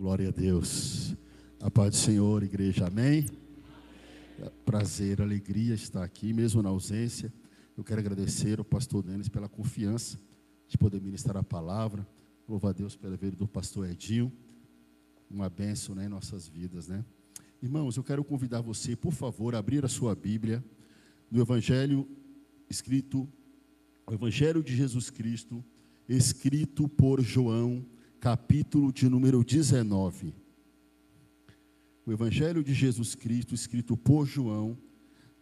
Glória a Deus. A paz do Senhor, igreja, amém? Prazer, alegria estar aqui, mesmo na ausência. Eu quero agradecer ao pastor Denis pela confiança de poder ministrar a palavra. Louva a Deus pela vida do pastor Edinho. Uma bênção né, em nossas vidas, né? Irmãos, eu quero convidar você, por favor, a abrir a sua Bíblia no Evangelho escrito, o Evangelho de Jesus Cristo, escrito por João, capítulo de número 19. O Evangelho de Jesus Cristo, escrito por João,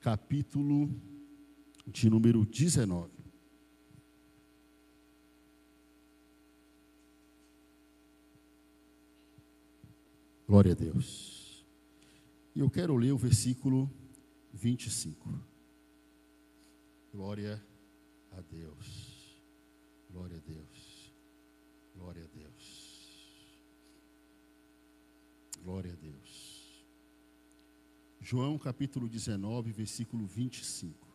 capítulo de número 19. Glória a Deus. E eu quero ler o versículo 25. Glória a Deus. Glória a Deus. Glória a Deus. Glória a Deus. João capítulo 19, versículo 25.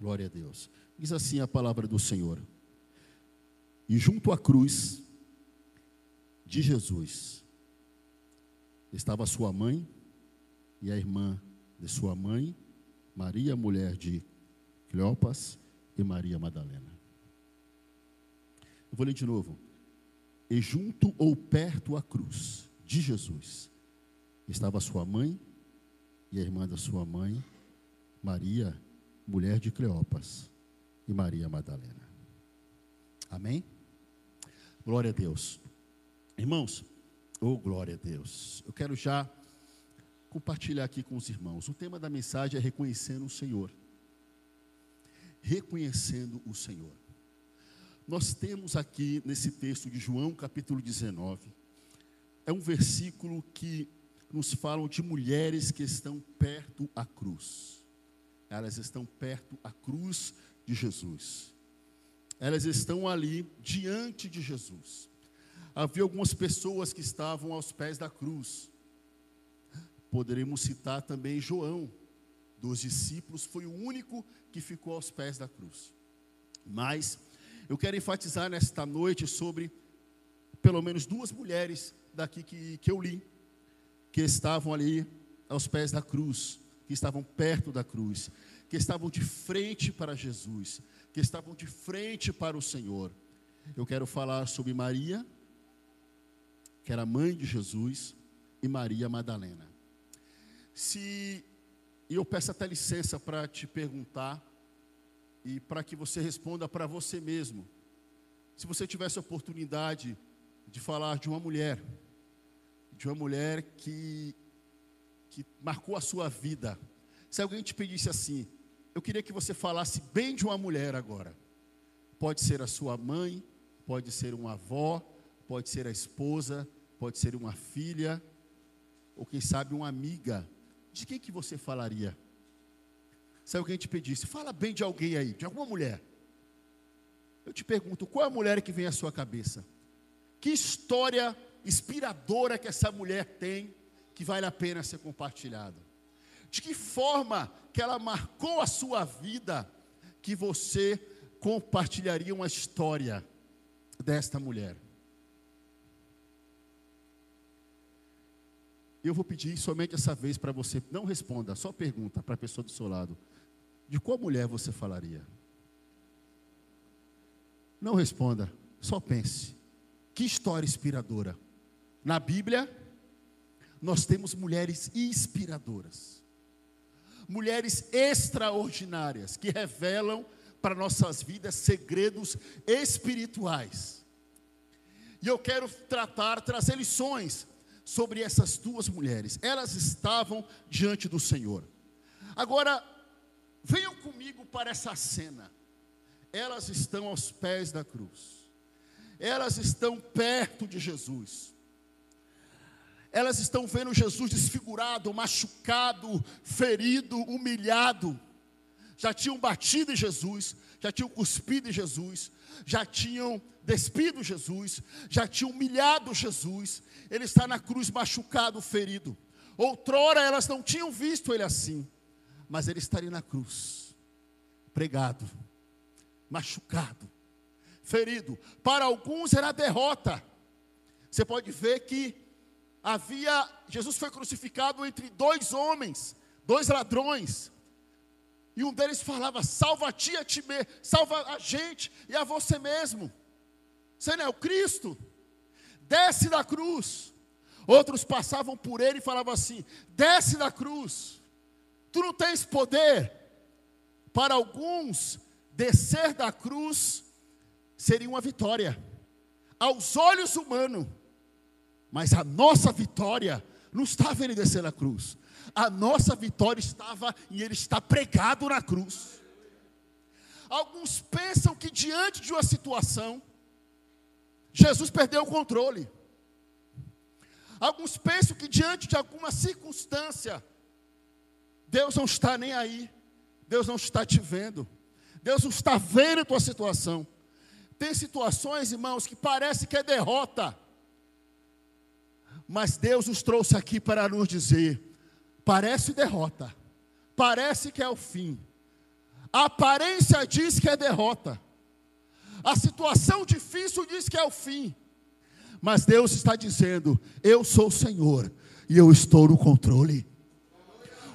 Glória a Deus. Diz assim a palavra do Senhor. E junto à cruz de Jesus estava sua mãe e a irmã de sua mãe, Maria, mulher de Cleopas, e Maria Madalena. Eu vou ler de novo. E junto ou perto à cruz de Jesus estava sua mãe e a irmã da sua mãe, Maria, mulher de Cleopas, e Maria Madalena. Amém? Glória a Deus. Irmãos, oh glória a Deus. Eu quero já compartilhar aqui com os irmãos. O tema da mensagem é reconhecendo o Senhor. Reconhecendo o Senhor. Nós temos aqui nesse texto de João, capítulo 19, é um versículo que nos fala de mulheres que estão perto à cruz. Elas estão perto à cruz de Jesus. Elas estão ali diante de Jesus havia algumas pessoas que estavam aos pés da cruz. Poderemos citar também João, dos discípulos, foi o único que ficou aos pés da cruz. Mas eu quero enfatizar nesta noite sobre pelo menos duas mulheres daqui que, que eu li, que estavam ali aos pés da cruz, que estavam perto da cruz, que estavam de frente para Jesus, que estavam de frente para o Senhor. Eu quero falar sobre Maria que era mãe de Jesus, e Maria Madalena. Se eu peço até licença para te perguntar e para que você responda para você mesmo. Se você tivesse a oportunidade de falar de uma mulher, de uma mulher que que marcou a sua vida. Se alguém te pedisse assim, eu queria que você falasse bem de uma mulher agora. Pode ser a sua mãe, pode ser uma avó, pode ser a esposa, pode ser uma filha, ou quem sabe uma amiga. De quem que você falaria? Se alguém te pedisse, fala bem de alguém aí, de alguma mulher. Eu te pergunto, qual é a mulher que vem à sua cabeça? Que história inspiradora que essa mulher tem que vale a pena ser compartilhada? De que forma que ela marcou a sua vida que você compartilharia uma história desta mulher? Eu vou pedir somente essa vez para você, não responda, só pergunta para a pessoa do seu lado: de qual mulher você falaria? Não responda, só pense. Que história inspiradora. Na Bíblia, nós temos mulheres inspiradoras, mulheres extraordinárias que revelam para nossas vidas segredos espirituais. E eu quero tratar, trazer lições sobre essas duas mulheres. Elas estavam diante do Senhor. Agora, venham comigo para essa cena. Elas estão aos pés da cruz. Elas estão perto de Jesus. Elas estão vendo Jesus desfigurado, machucado, ferido, humilhado. Já tinham batido em Jesus, já tinham cuspido em Jesus, já tinham despido Jesus, já tinham humilhado Jesus, ele está na cruz machucado, ferido. Outrora elas não tinham visto ele assim, mas ele estaria na cruz, pregado, machucado, ferido. Para alguns era derrota. Você pode ver que havia Jesus foi crucificado entre dois homens, dois ladrões. E um deles falava: "Salva a ti, a ti mesmo, salva a gente e a você mesmo". Você não é o Cristo? Desce da cruz. Outros passavam por ele e falavam assim: "Desce da cruz. Tu não tens poder". Para alguns, descer da cruz seria uma vitória aos olhos humanos. Mas a nossa vitória não estava ele descer na cruz. A nossa vitória estava em ele estar pregado na cruz. Alguns pensam que diante de uma situação, Jesus perdeu o controle. Alguns pensam que diante de alguma circunstância, Deus não está nem aí. Deus não está te vendo. Deus não está vendo a tua situação. Tem situações, irmãos, que parece que é derrota. Mas Deus nos trouxe aqui para nos dizer: parece derrota, parece que é o fim. A aparência diz que é derrota. A situação difícil diz que é o fim. Mas Deus está dizendo: Eu sou o Senhor e eu estou no controle.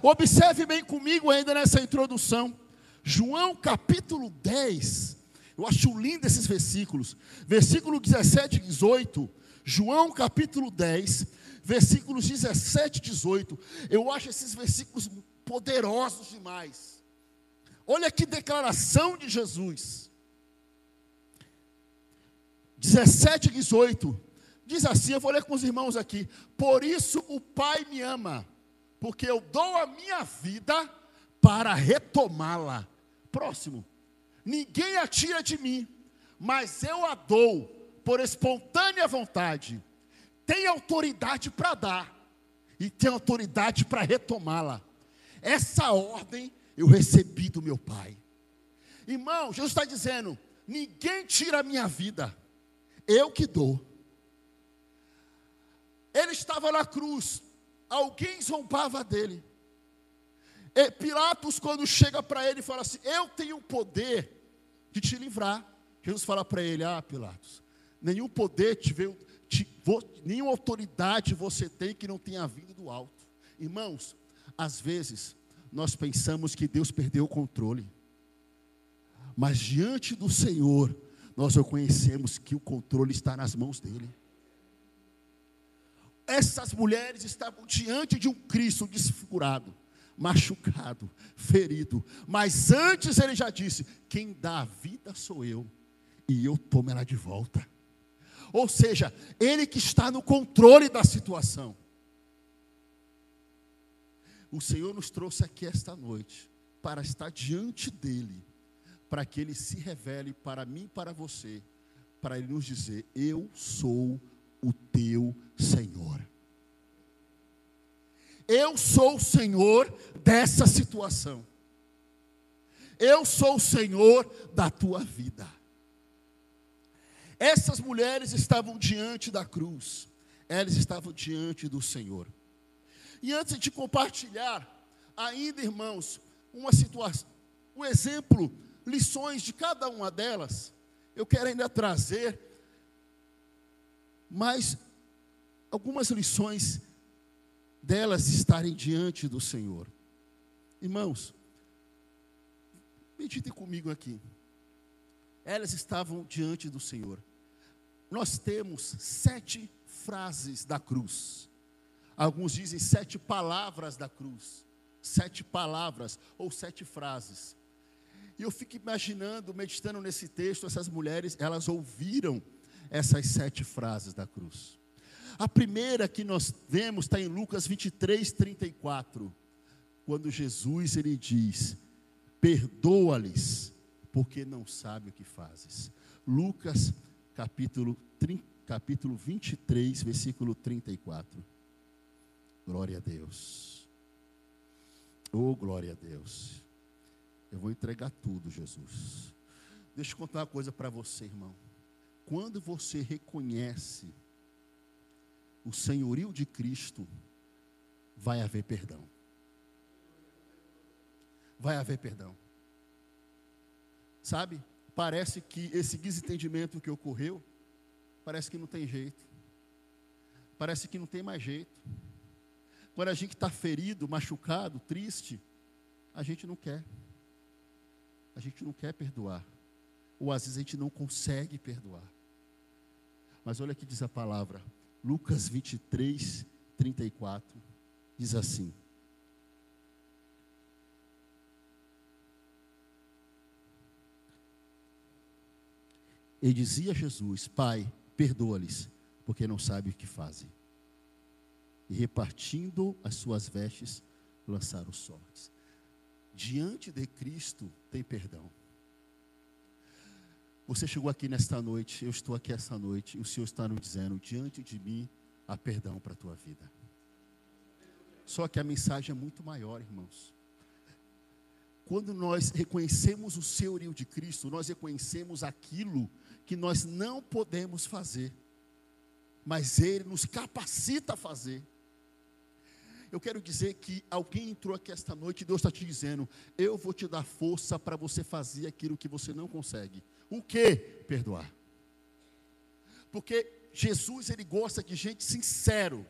Observe bem comigo ainda nessa introdução. João capítulo 10, eu acho lindo esses versículos. Versículo 17 e 18. João capítulo 10, versículos 17 e 18. Eu acho esses versículos poderosos demais. Olha que declaração de Jesus. 17 e 18. Diz assim, eu vou ler com os irmãos aqui. Por isso o Pai me ama, porque eu dou a minha vida para retomá-la. Próximo. Ninguém a tira de mim, mas eu a dou por espontânea vontade. Tem autoridade para dar e tem autoridade para retomá-la. Essa ordem eu recebi do meu Pai. Irmão, Jesus está dizendo: ninguém tira a minha vida, eu que dou. Ele estava na cruz, alguém zombava dele. E Pilatos, quando chega para ele, fala assim: Eu tenho o poder de te livrar. Jesus fala para ele: Ah, Pilatos, nenhum poder te veio, te, nenhuma autoridade você tem que não tenha vindo do alto. Irmãos, às vezes nós pensamos que Deus perdeu o controle, mas diante do Senhor, nós reconhecemos que o controle está nas mãos dEle. Essas mulheres estavam diante de um Cristo desfigurado machucado, ferido. Mas antes ele já disse: quem dá a vida sou eu, e eu tomo ela de volta. Ou seja, ele que está no controle da situação. O Senhor nos trouxe aqui esta noite para estar diante dele, para que ele se revele para mim e para você, para ele nos dizer: Eu sou o teu Senhor. Eu sou o Senhor dessa situação. Eu sou o Senhor da tua vida. Essas mulheres estavam diante da cruz, elas estavam diante do Senhor. E antes de compartilhar, ainda irmãos, uma situação, um exemplo, lições de cada uma delas, eu quero ainda trazer mais algumas lições delas estarem diante do Senhor. Irmãos, meditem comigo aqui. Elas estavam diante do Senhor. Nós temos sete frases da cruz. Alguns dizem sete palavras da cruz. Sete palavras ou sete frases. E eu fico imaginando, meditando nesse texto, essas mulheres, elas ouviram essas sete frases da cruz. A primeira que nós vemos está em Lucas 23, 34, quando Jesus ele diz: Perdoa-lhes, porque não sabem o que fazes. Lucas capítulo, capítulo 23, versículo 34. Glória a Deus. Oh, glória a Deus. Eu vou entregar tudo, Jesus. Deixa eu contar uma coisa para você, irmão. Quando você reconhece o senhorio de Cristo, vai haver perdão. Vai haver perdão. Sabe? parece que esse desentendimento que ocorreu, parece que não tem jeito. Parece que não tem mais jeito. Quando a gente está ferido, machucado, triste, a gente não quer. A gente não quer perdoar. Ou às vezes a gente não consegue perdoar. Mas olha que diz a palavra, Lucas 23, 34, diz assim: E dizia Jesus: Pai, perdoa-lhes, porque não sabem o que fazem. E repartindo as suas vestes, lançaram sortes. Diante de Cristo tem perdão. Você chegou aqui nesta noite, eu estou aqui esta noite, e o Senhor está nos dizendo: diante de mim há perdão para a tua vida. Só que a mensagem é muito maior, irmãos. Quando nós reconhecemos o senhorio de Cristo, nós reconhecemos aquilo que nós não podemos fazer, mas Ele nos capacita a fazer. Eu quero dizer que alguém entrou aqui esta noite e Deus está te dizendo: Eu vou te dar força para você fazer aquilo que você não consegue. O que? Perdoar. Porque Jesus, ele gosta de gente sincero,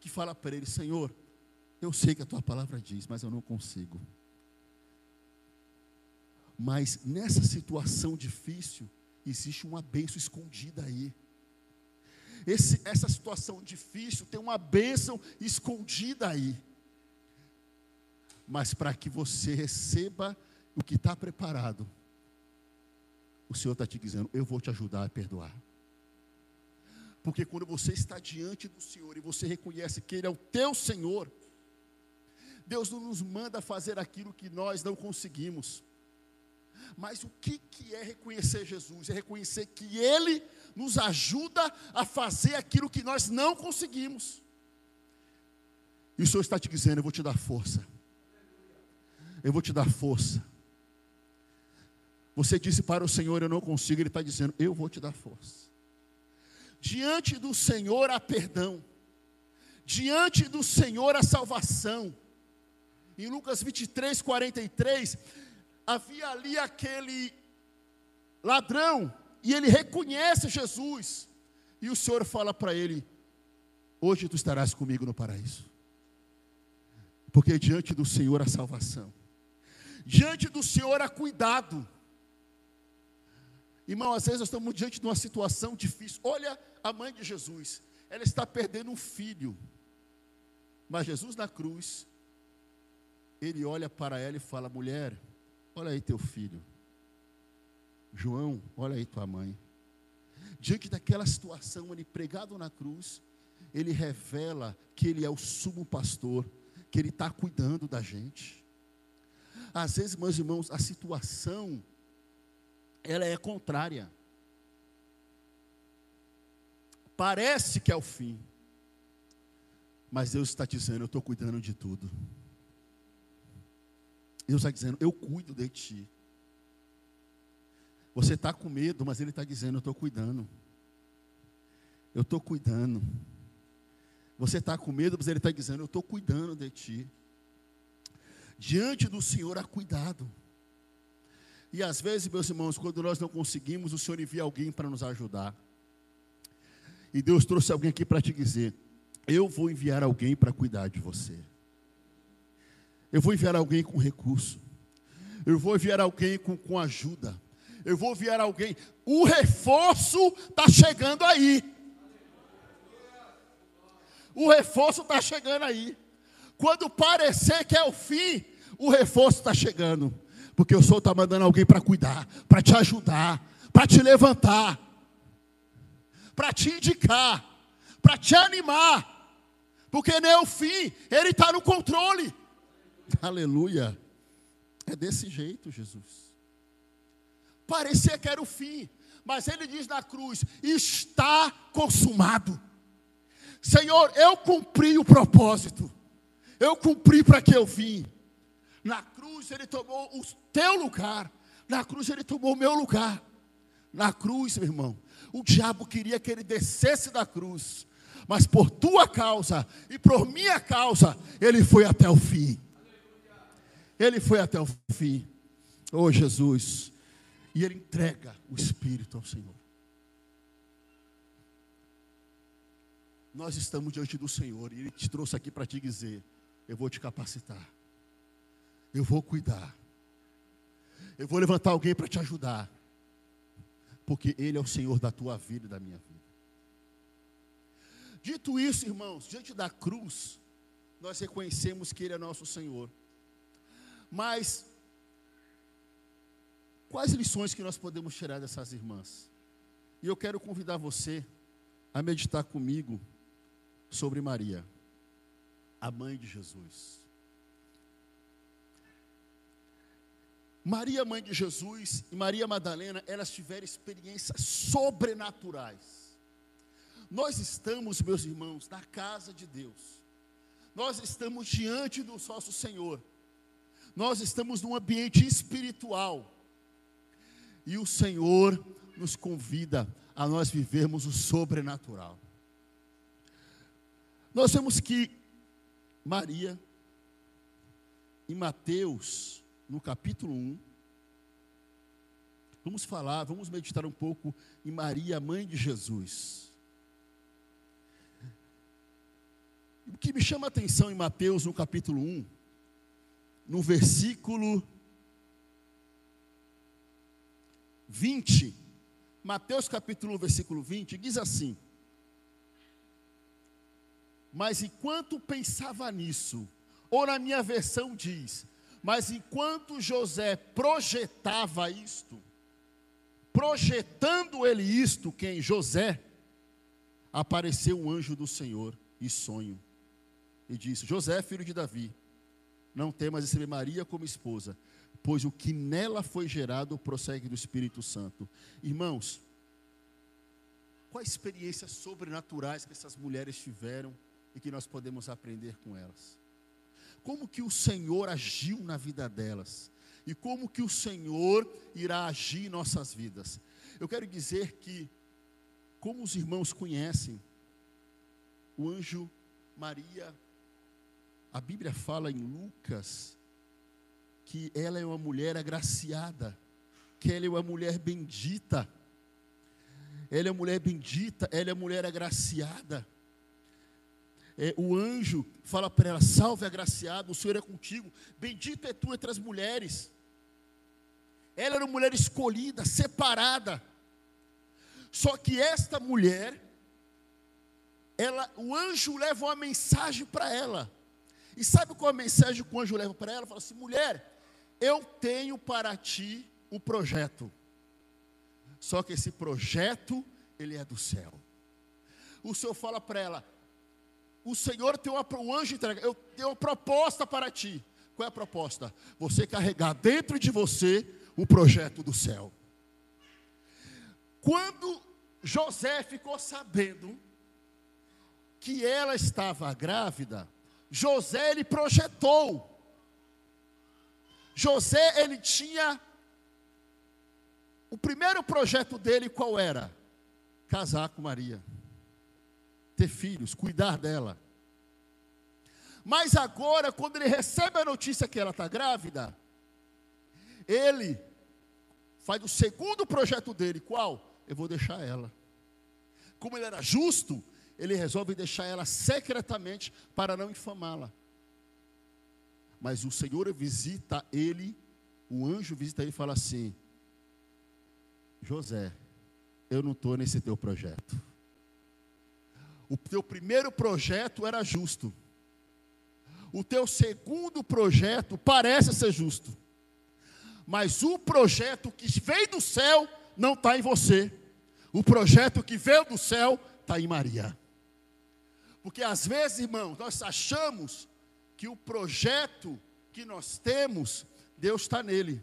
que fala para ele: Senhor, eu sei que a tua palavra diz, mas eu não consigo. Mas nessa situação difícil, existe uma bênção escondida aí. Esse, essa situação difícil tem uma bênção escondida aí. Mas para que você receba o que está preparado, o Senhor está te dizendo: eu vou te ajudar a perdoar. Porque quando você está diante do Senhor e você reconhece que Ele é o teu Senhor, Deus não nos manda fazer aquilo que nós não conseguimos. Mas o que, que é reconhecer Jesus? É reconhecer que Ele nos ajuda a fazer aquilo que nós não conseguimos. E o Senhor está te dizendo: Eu vou te dar força. Eu vou te dar força. Você disse para o Senhor: Eu não consigo. Ele está dizendo: Eu vou te dar força. Diante do Senhor há perdão. Diante do Senhor há salvação. Em Lucas 23, 43, havia ali aquele ladrão, e ele reconhece Jesus, e o Senhor fala para ele: Hoje tu estarás comigo no paraíso, porque diante do Senhor há salvação, diante do Senhor há cuidado. Irmão, às vezes nós estamos diante de uma situação difícil. Olha a mãe de Jesus, ela está perdendo um filho, mas Jesus na cruz, ele olha para ela e fala: mulher, olha aí teu filho. João, olha aí tua mãe. Diante daquela situação, ele pregado na cruz, ele revela que ele é o sumo pastor, que ele está cuidando da gente. Às vezes, meus irmãos, a situação, ela é contrária. Parece que é o fim, mas Deus está dizendo: Eu estou cuidando de tudo. Deus está dizendo: Eu cuido de ti. Você está com medo, mas Ele está dizendo: Eu estou cuidando. Eu estou cuidando. Você está com medo, mas Ele está dizendo: Eu estou cuidando de ti. Diante do Senhor há cuidado. E às vezes, meus irmãos, quando nós não conseguimos, o Senhor envia alguém para nos ajudar. E Deus trouxe alguém aqui para te dizer: Eu vou enviar alguém para cuidar de você. Eu vou enviar alguém com recurso. Eu vou enviar alguém com, com ajuda. Eu vou enviar alguém. O reforço está chegando aí. O reforço está chegando aí. Quando parecer que é o fim, o reforço está chegando. Porque o Senhor está mandando alguém para cuidar, para te ajudar, para te levantar, para te indicar, para te animar. Porque nem é o fim, Ele está no controle. Aleluia. É desse jeito, Jesus. Parecia que era o fim, mas ele diz na cruz: está consumado. Senhor, eu cumpri o propósito, eu cumpri para que eu vim. Na cruz ele tomou o teu lugar, na cruz ele tomou o meu lugar. Na cruz, meu irmão, o diabo queria que ele descesse da cruz, mas por tua causa e por minha causa, ele foi até o fim. Ele foi até o fim. Oh Jesus. e ele entrega o Espírito ao Senhor. Nós estamos diante do Senhor e Ele te trouxe aqui para te dizer: eu vou te capacitar, eu vou cuidar, eu vou levantar alguém para te ajudar, porque Ele é o Senhor da tua vida e da minha vida. Dito isso, irmãos, diante da cruz, nós reconhecemos que Ele é nosso Senhor. Mas, quais lições que nós podemos tirar dessas irmãs? E eu quero convidar você a meditar comigo sobre Maria, a mãe de Jesus. Maria, mãe de Jesus, e Maria Madalena, elas tiveram experiências sobrenaturais. Nós estamos, meus irmãos, na casa de Deus. Nós estamos diante do nosso Senhor. Nós estamos num ambiente espiritual. E o Senhor nos convida a nós vivermos o sobrenatural. Nós vemos que Maria, em Mateus, no capítulo 1, vamos falar, vamos meditar um pouco em Maria, mãe de Jesus. O que me chama a atenção em Mateus, no capítulo 1, no versículo 20, Mateus capítulo 1, versículo 20, diz assim: mas enquanto pensava nisso, ou na minha versão diz, mas enquanto José projetava isto, projetando ele isto, quem? José, apareceu um anjo do Senhor e sonho, e disse: José, filho de Davi, não temas receber Maria como esposa, pois o que nela foi gerado prossegue do Espírito Santo. Irmãos, quais experiências sobrenaturais que essas mulheres tiveram e que nós podemos aprender com elas. Como que o Senhor agiu na vida delas e como que o Senhor irá agir em nossas vidas. Eu quero dizer que como os irmãos conhecem o anjo Maria, a Bíblia fala em Lucas que ela é uma mulher agraciada, que ela é uma mulher bendita. Ela é uma mulher bendita, ela é uma mulher agraciada é, o anjo fala para ela: Salve agraciado, o Senhor é contigo, bendito é tu entre as mulheres. Ela era uma mulher escolhida, separada. Só que esta mulher, ela, o anjo leva uma mensagem para ela. E sabe qual a mensagem que o anjo leva para ela? Fala assim: mulher, eu tenho para ti um projeto. Só que esse projeto, ele é do céu. O Senhor fala para ela: o Senhor tem uma, um anjo entrega, eu tenho uma proposta para ti. Qual é a proposta? Você carregar dentro de você o projeto do céu. Quando José ficou sabendo que ela estava grávida, José ele projetou. José ele tinha o primeiro projeto dele qual era? Casar com Maria ter filhos, cuidar dela. Mas agora, quando ele recebe a notícia que ela está grávida, ele faz o segundo projeto dele, qual? Eu vou deixar ela. Como ele era justo, ele resolve deixar ela secretamente para não infamá-la. Mas o Senhor visita ele, o anjo visita ele e fala assim: José, eu não estou nesse teu projeto. O teu primeiro projeto era justo. O teu segundo projeto parece ser justo. Mas o projeto que veio do céu não está em você. O projeto que veio do céu está em Maria. Porque às vezes, irmãos, nós achamos que o projeto que nós temos, Deus está nele.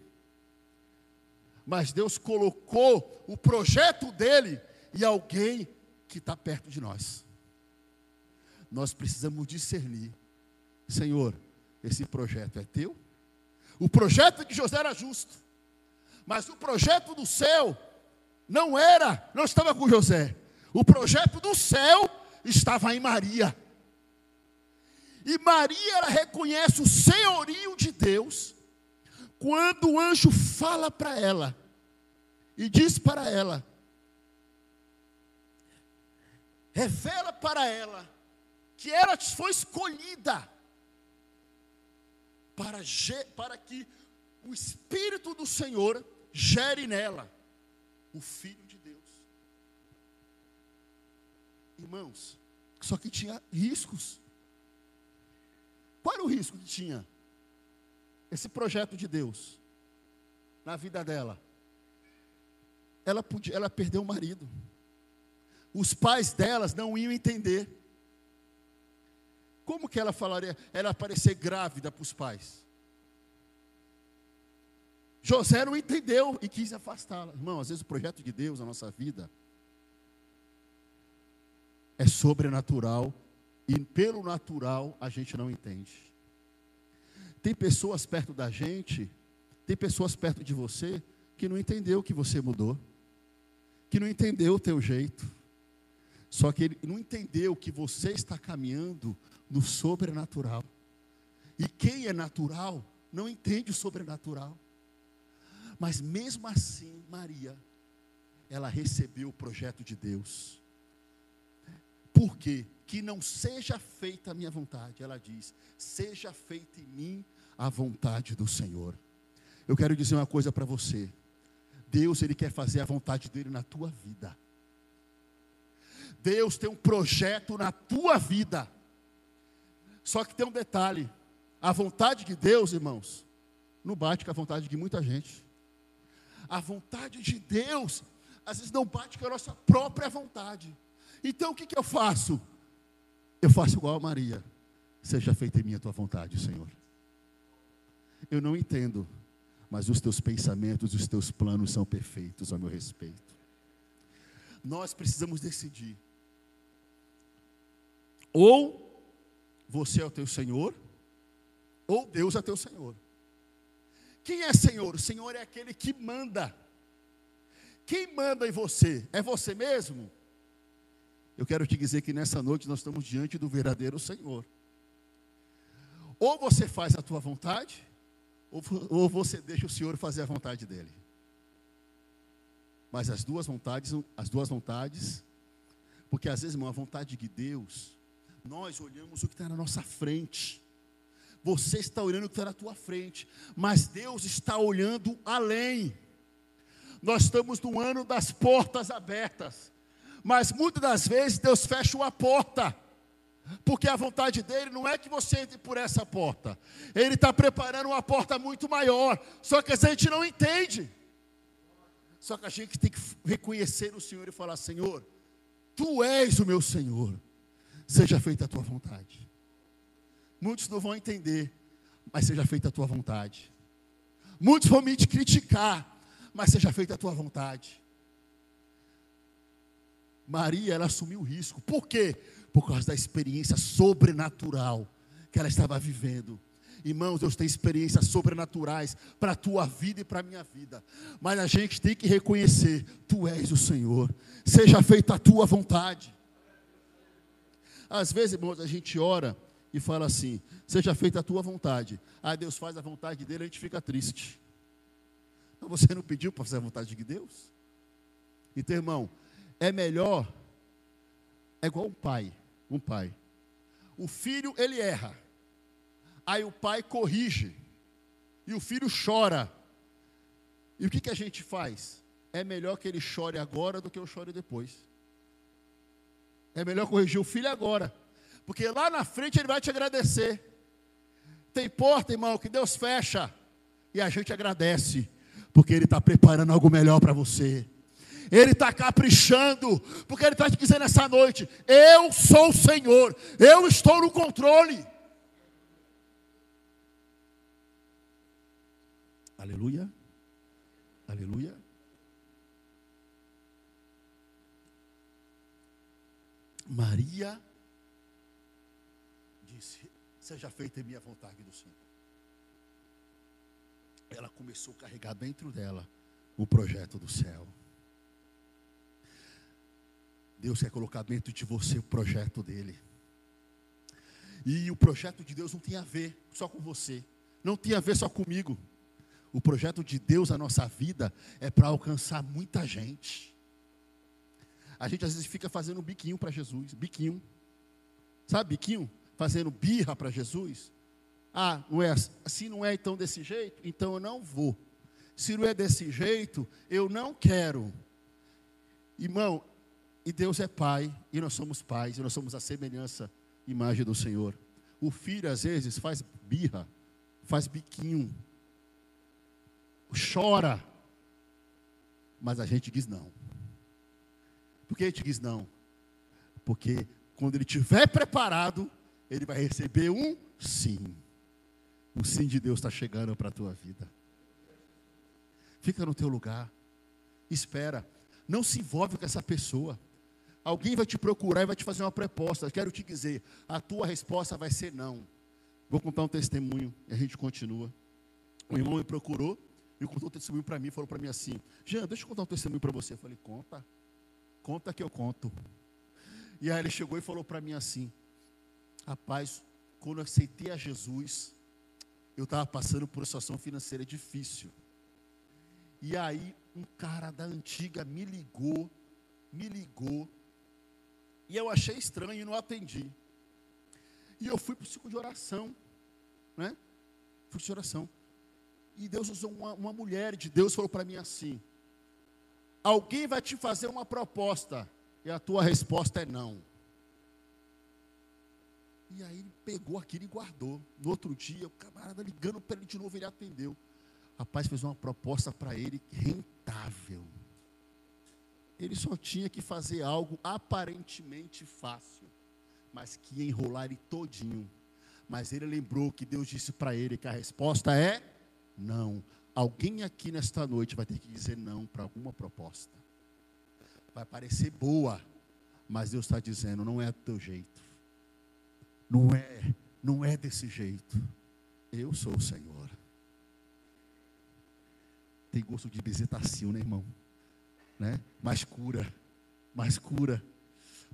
Mas Deus colocou o projeto dele em alguém que está perto de nós nós precisamos discernir: Senhor, esse projeto é teu? O projeto de José era justo, mas o projeto do céu não era, não estava com José. O projeto do céu estava em Maria. E Maria ela reconhece o senhorio de Deus quando o anjo fala para ela: e diz para ela: revela para ela que ela foi escolhida para, para que o Espírito do Senhor gere nela o Filho de Deus. Irmãos, só que tinha riscos. Qual era o risco que tinha? Esse projeto de Deus na vida dela. Ela podia, ela perdeu o marido. Os pais delas não iam entender. Como que ela falaria? Ela parecer grávida para os pais. José não entendeu e quis afastá-la. Irmão, às vezes o projeto de Deus na nossa vida é sobrenatural e pelo natural a gente não entende. Tem pessoas perto da gente, tem pessoas perto de você que não entendeu que você mudou, que não entendeu o teu jeito. Só que ele não entendeu que você está caminhando no sobrenatural. E quem é natural não entende o sobrenatural. Mas mesmo assim, Maria, ela recebeu o projeto de Deus. Por quê? Que não seja feita a minha vontade. Ela diz: seja feita em mim a vontade do Senhor. Eu quero dizer uma coisa para você. Deus, Ele quer fazer a vontade dEle na tua vida. Deus tem um projeto na tua vida. Só que tem um detalhe: a vontade de Deus, irmãos, não bate com a vontade de muita gente. A vontade de Deus, às vezes não bate com a nossa própria vontade. Então o que, que eu faço? Eu faço igual a Maria. Seja feita em mim a tua vontade, Senhor. Eu não entendo, mas os teus pensamentos, os teus planos são perfeitos ao meu respeito. Nós precisamos decidir. Ou você é o teu Senhor, ou Deus é teu Senhor. Quem é Senhor? O Senhor é aquele que manda. Quem manda em você? É você mesmo? Eu quero te dizer que nessa noite nós estamos diante do verdadeiro Senhor. Ou você faz a tua vontade, ou você deixa o Senhor fazer a vontade dele. Mas as duas vontades, as duas vontades, porque às vezes, irmão, a vontade de Deus, nós olhamos o que está na nossa frente. Você está olhando o que está na tua frente, mas Deus está olhando além. Nós estamos no ano das portas abertas, mas muitas das vezes Deus fecha uma porta porque a vontade dele não é que você entre por essa porta. Ele está preparando uma porta muito maior. Só que a gente não entende. Só que a gente tem que reconhecer o Senhor e falar: Senhor, Tu és o meu Senhor. Seja feita a tua vontade. Muitos não vão entender, mas seja feita a tua vontade. Muitos vão me criticar, mas seja feita a tua vontade. Maria, ela assumiu o risco. Por quê? por causa da experiência sobrenatural que ela estava vivendo. Irmãos, Deus tem experiências sobrenaturais para a tua vida e para a minha vida. Mas a gente tem que reconhecer: Tu és o Senhor. Seja feita a tua vontade. Às vezes, irmãos, a gente ora e fala assim: Seja feita a tua vontade. Aí Deus faz a vontade dele, a gente fica triste. Então, você não pediu para fazer a vontade de Deus? Então, irmão, é melhor, é igual um pai um pai. O filho, ele erra. Aí o pai corrige. E o filho chora. E o que, que a gente faz? É melhor que ele chore agora do que eu chore depois. É melhor corrigir o filho agora. Porque lá na frente ele vai te agradecer. Tem porta, irmão, que Deus fecha. E a gente agradece. Porque Ele está preparando algo melhor para você. Ele está caprichando, porque Ele está te dizendo essa noite: Eu sou o Senhor, eu estou no controle. Aleluia, aleluia. Maria disse: Seja feita em minha vontade do Senhor. Ela começou a carregar dentro dela o projeto do céu. Deus quer colocar dentro de você o projeto dele. E o projeto de Deus não tem a ver só com você, não tem a ver só comigo. o projeto de Deus na nossa vida é para alcançar muita gente. A gente às vezes fica fazendo biquinho para Jesus, biquinho. Sabe biquinho? Fazendo birra para Jesus. Ah, não é assim, não é então desse jeito, então eu não vou. Se não é desse jeito, eu não quero. Irmão, e Deus é pai, e nós somos pais, e nós somos a semelhança, imagem do Senhor. O filho às vezes faz birra, faz biquinho, chora, mas a gente diz não. Por que a gente diz não? Porque quando ele estiver preparado, ele vai receber um sim. O sim de Deus está chegando para a tua vida. Fica no teu lugar, espera, não se envolve com essa pessoa. Alguém vai te procurar e vai te fazer uma proposta. Quero te dizer, a tua resposta vai ser não. Vou contar um testemunho e a gente continua. O irmão me procurou e contou um testemunho para mim, falou para mim assim: Jean, deixa eu contar um testemunho para você. Eu falei: conta, conta que eu conto. E aí ele chegou e falou para mim assim: rapaz, quando eu aceitei a Jesus, eu estava passando por uma situação financeira difícil. E aí um cara da antiga me ligou, me ligou, e eu achei estranho e não atendi. E eu fui para o ciclo de oração, né? Fui de oração. E Deus usou uma, uma mulher de Deus falou para mim assim: Alguém vai te fazer uma proposta e a tua resposta é não. E aí ele pegou aquilo e guardou. No outro dia, o camarada ligando para ele de novo, ele atendeu. Rapaz fez uma proposta para ele rentável. Ele só tinha que fazer algo aparentemente fácil, mas que ia enrolar ele todinho. Mas ele lembrou que Deus disse para ele que a resposta é não. Alguém aqui nesta noite vai ter que dizer não para alguma proposta. Vai parecer boa, mas Deus está dizendo, não é do teu jeito. Não é, não é desse jeito. Eu sou o Senhor. Tem gosto de bezetacil, né, irmão? Né? Mais cura, mais cura.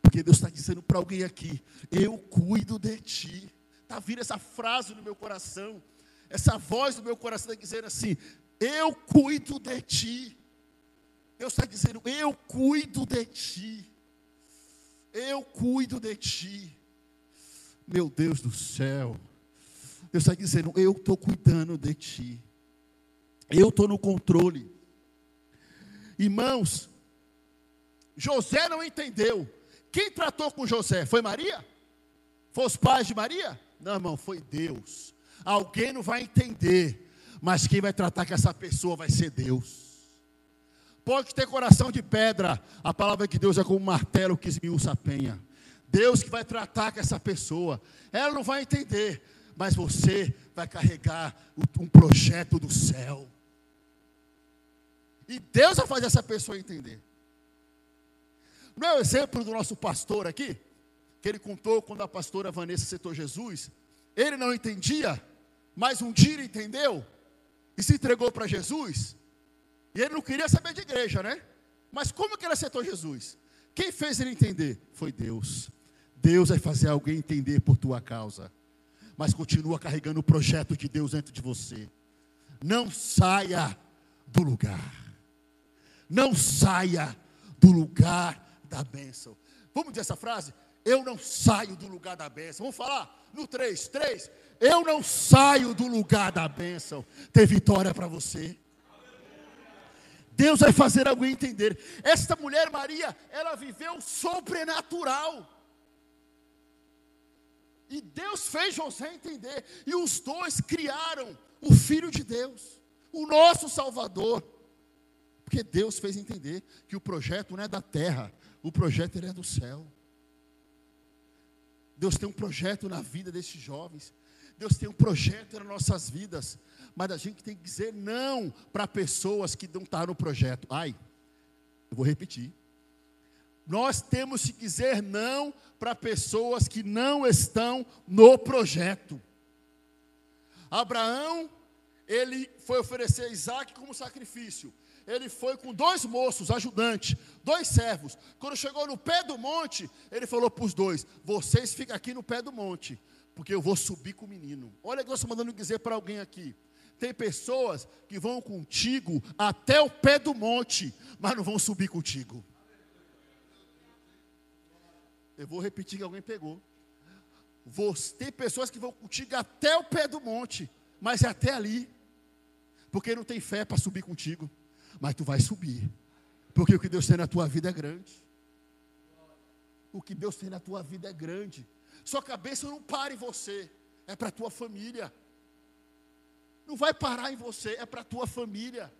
Porque Deus está dizendo para alguém aqui: Eu cuido de ti. Está vindo essa frase no meu coração essa voz do meu coração está dizendo assim: Eu cuido de ti. Deus está dizendo: Eu cuido de ti. Eu cuido de ti. Meu Deus do céu. Deus está dizendo: Eu estou cuidando de ti. Eu estou no controle. Irmãos, José não entendeu. Quem tratou com José? Foi Maria? Foi os pais de Maria? Não, irmão, foi Deus. Alguém não vai entender, mas quem vai tratar com essa pessoa vai ser Deus. Pode ter coração de pedra, a palavra de Deus é como um martelo que esmiuça a penha. Deus que vai tratar com essa pessoa, ela não vai entender, mas você vai carregar um projeto do céu. E Deus vai fazer essa pessoa entender. Não é o exemplo do nosso pastor aqui? Que ele contou quando a pastora Vanessa aceitou Jesus. Ele não entendia, mas um dia ele entendeu e se entregou para Jesus. E ele não queria saber de igreja, né? Mas como que ele aceitou Jesus? Quem fez ele entender? Foi Deus. Deus vai fazer alguém entender por tua causa. Mas continua carregando o projeto de Deus dentro de você. Não saia do lugar. Não saia do lugar da bênção. Vamos dizer essa frase? Eu não saio do lugar da bênção. Vamos falar? No 3, 3. Eu não saio do lugar da bênção. Ter vitória para você. Deus vai fazer alguém entender. Esta mulher Maria, ela viveu sobrenatural. E Deus fez José entender. E os dois criaram o Filho de Deus, o nosso Salvador. Porque Deus fez entender que o projeto não é da terra, o projeto é do céu. Deus tem um projeto na vida desses jovens. Deus tem um projeto nas nossas vidas. Mas a gente tem que dizer não para pessoas que não estão tá no projeto. Ai, eu vou repetir. Nós temos que dizer não para pessoas que não estão no projeto. Abraão, ele foi oferecer Isaac como sacrifício ele foi com dois moços, ajudantes, dois servos. Quando chegou no pé do monte, ele falou para os dois: Vocês ficam aqui no pé do monte, porque eu vou subir com o menino. Olha o que eu estou mandando dizer para alguém aqui. Tem pessoas que vão contigo até o pé do monte, mas não vão subir contigo. Eu vou repetir que alguém pegou. Você, tem pessoas que vão contigo até o pé do monte, mas é até ali. Porque não tem fé para subir contigo. Mas tu vai subir. Porque o que Deus tem na tua vida é grande. O que Deus tem na tua vida é grande. Sua cabeça não para em você, é para a tua família. Não vai parar em você, é para a tua família.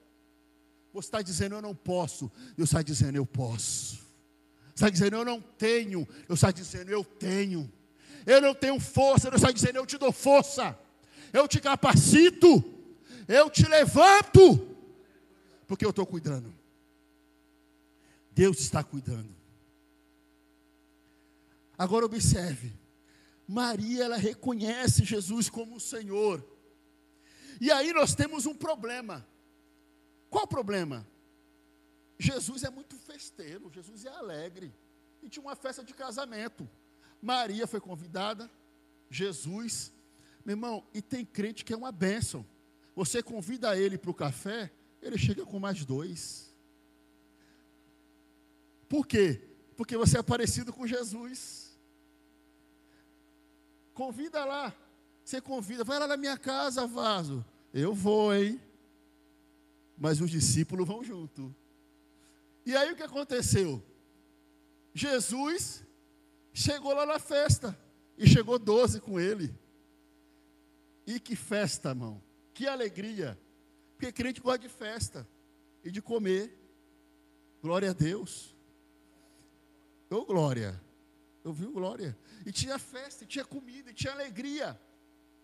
Você está dizendo, eu não posso. Deus está dizendo, eu posso. Você está dizendo, eu não tenho. Deus está dizendo, eu tenho. Eu não tenho força. Deus está dizendo, eu te dou força. Eu te capacito. Eu te levanto. Porque eu estou cuidando. Deus está cuidando. Agora observe. Maria, ela reconhece Jesus como o Senhor. E aí nós temos um problema. Qual o problema? Jesus é muito festeiro, Jesus é alegre. E tinha uma festa de casamento. Maria foi convidada, Jesus. Meu irmão, e tem crente que é uma bênção. Você convida ele para o café, ele chega com mais dois. Por quê? Porque você é parecido com Jesus. Convida lá. Você convida, vai lá na minha casa, vaso. Eu vou, hein? Mas os discípulos vão junto. E aí o que aconteceu? Jesus chegou lá na festa. E chegou doze com ele. E que festa, irmão. Que alegria. Porque crente gosta de festa e de comer. Glória a Deus. Ô glória. Eu vi glória. E tinha festa, e tinha comida, e tinha alegria.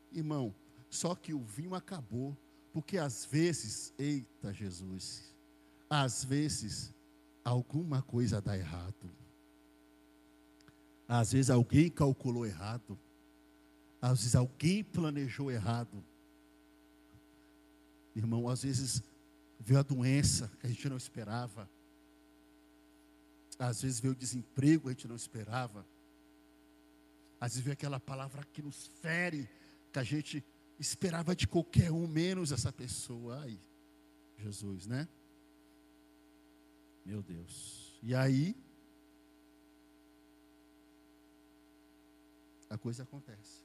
Irmão, só que o vinho acabou. Porque às vezes, eita Jesus, às vezes alguma coisa dá errado. Às vezes alguém calculou errado. Às vezes alguém planejou errado. Irmão, às vezes veio a doença que a gente não esperava. Às vezes veio o desemprego que a gente não esperava. Às vezes veio aquela palavra que nos fere, que a gente esperava de qualquer um, menos essa pessoa. Ai, Jesus, né? Meu Deus. E aí, a coisa acontece.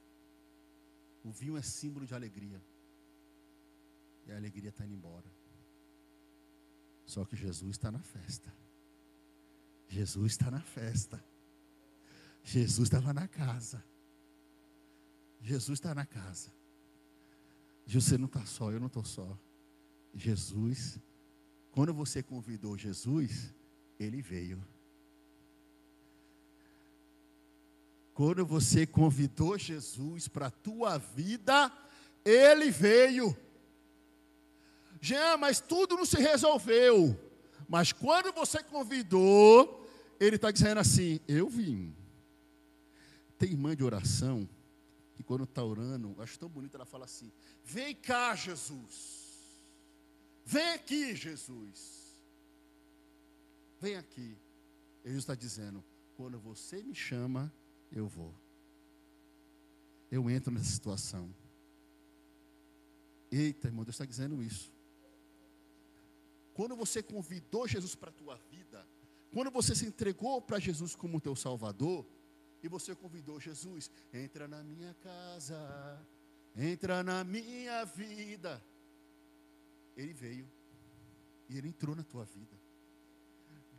O vinho é símbolo de alegria. E a alegria está indo embora. Só que Jesus está na festa. Jesus está na festa. Jesus estava na casa. Jesus está na casa. Você não está só, eu não estou só. Jesus, quando você convidou Jesus, ele veio. Quando você convidou Jesus para a tua vida, ele veio. Jean, mas tudo não se resolveu. Mas quando você convidou, ele está dizendo assim: Eu vim. Tem irmã de oração que quando está orando, acho tão bonito, ela fala assim: Vem cá, Jesus. Vem aqui, Jesus. Vem aqui. Jesus está dizendo: Quando você me chama, eu vou. Eu entro nessa situação. Eita, irmão, Deus está dizendo isso. Quando você convidou Jesus para a tua vida, quando você se entregou para Jesus como teu Salvador, e você convidou Jesus, entra na minha casa, entra na minha vida. Ele veio e ele entrou na tua vida.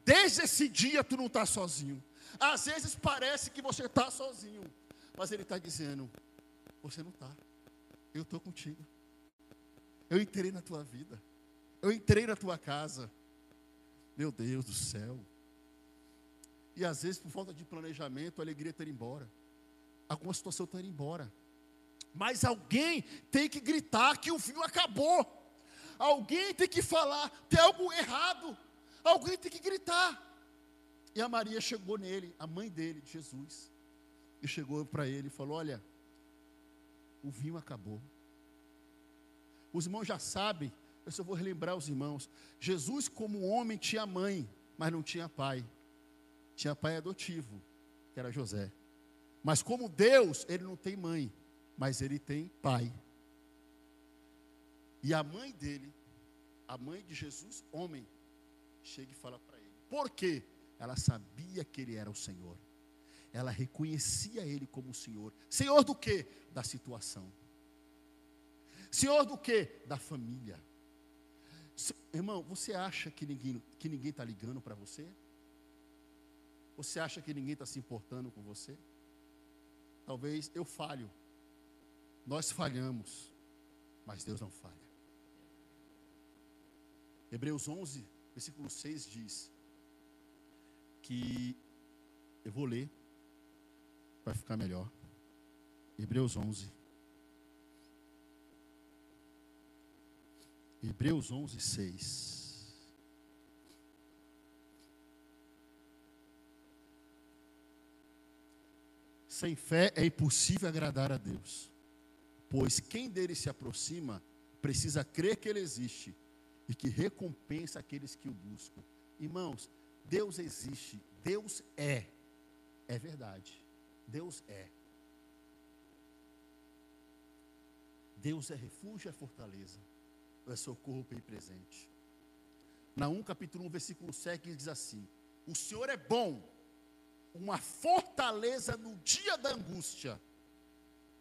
Desde esse dia tu não está sozinho. Às vezes parece que você está sozinho, mas ele está dizendo: você não está. Eu estou contigo. Eu entrei na tua vida. Eu entrei na tua casa. Meu Deus do céu. E às vezes, por falta de planejamento, a alegria está indo embora. Alguma situação está indo embora. Mas alguém tem que gritar que o vinho acabou. Alguém tem que falar, tem algo errado. Alguém tem que gritar. E a Maria chegou nele, a mãe dele, Jesus, e chegou para ele e falou: Olha, o vinho acabou. Os irmãos já sabem, eu só vou relembrar os irmãos. Jesus, como homem, tinha mãe, mas não tinha pai tinha pai adotivo, que era José. Mas como Deus, ele não tem mãe, mas ele tem pai. E a mãe dele, a mãe de Jesus, homem, chega e fala para ele. Por quê? Ela sabia que ele era o Senhor. Ela reconhecia ele como o Senhor. Senhor do quê? Da situação. Senhor do quê? Da família. Irmão, você acha que ninguém que ninguém está ligando para você? Você acha que ninguém está se importando com você? Talvez eu falho. Nós falhamos, mas Deus não falha. Hebreus 11, versículo 6 diz que eu vou ler vai ficar melhor. Hebreus 11. Hebreus 11, 6. Sem fé é impossível agradar a Deus, pois quem dele se aproxima precisa crer que ele existe e que recompensa aqueles que o buscam. Irmãos, Deus existe, Deus é, é verdade. Deus é. Deus é refúgio, é fortaleza, é socorro bem presente. Na 1 capítulo 1, versículo 7 diz assim: O Senhor é bom, uma fortaleza no dia da angústia,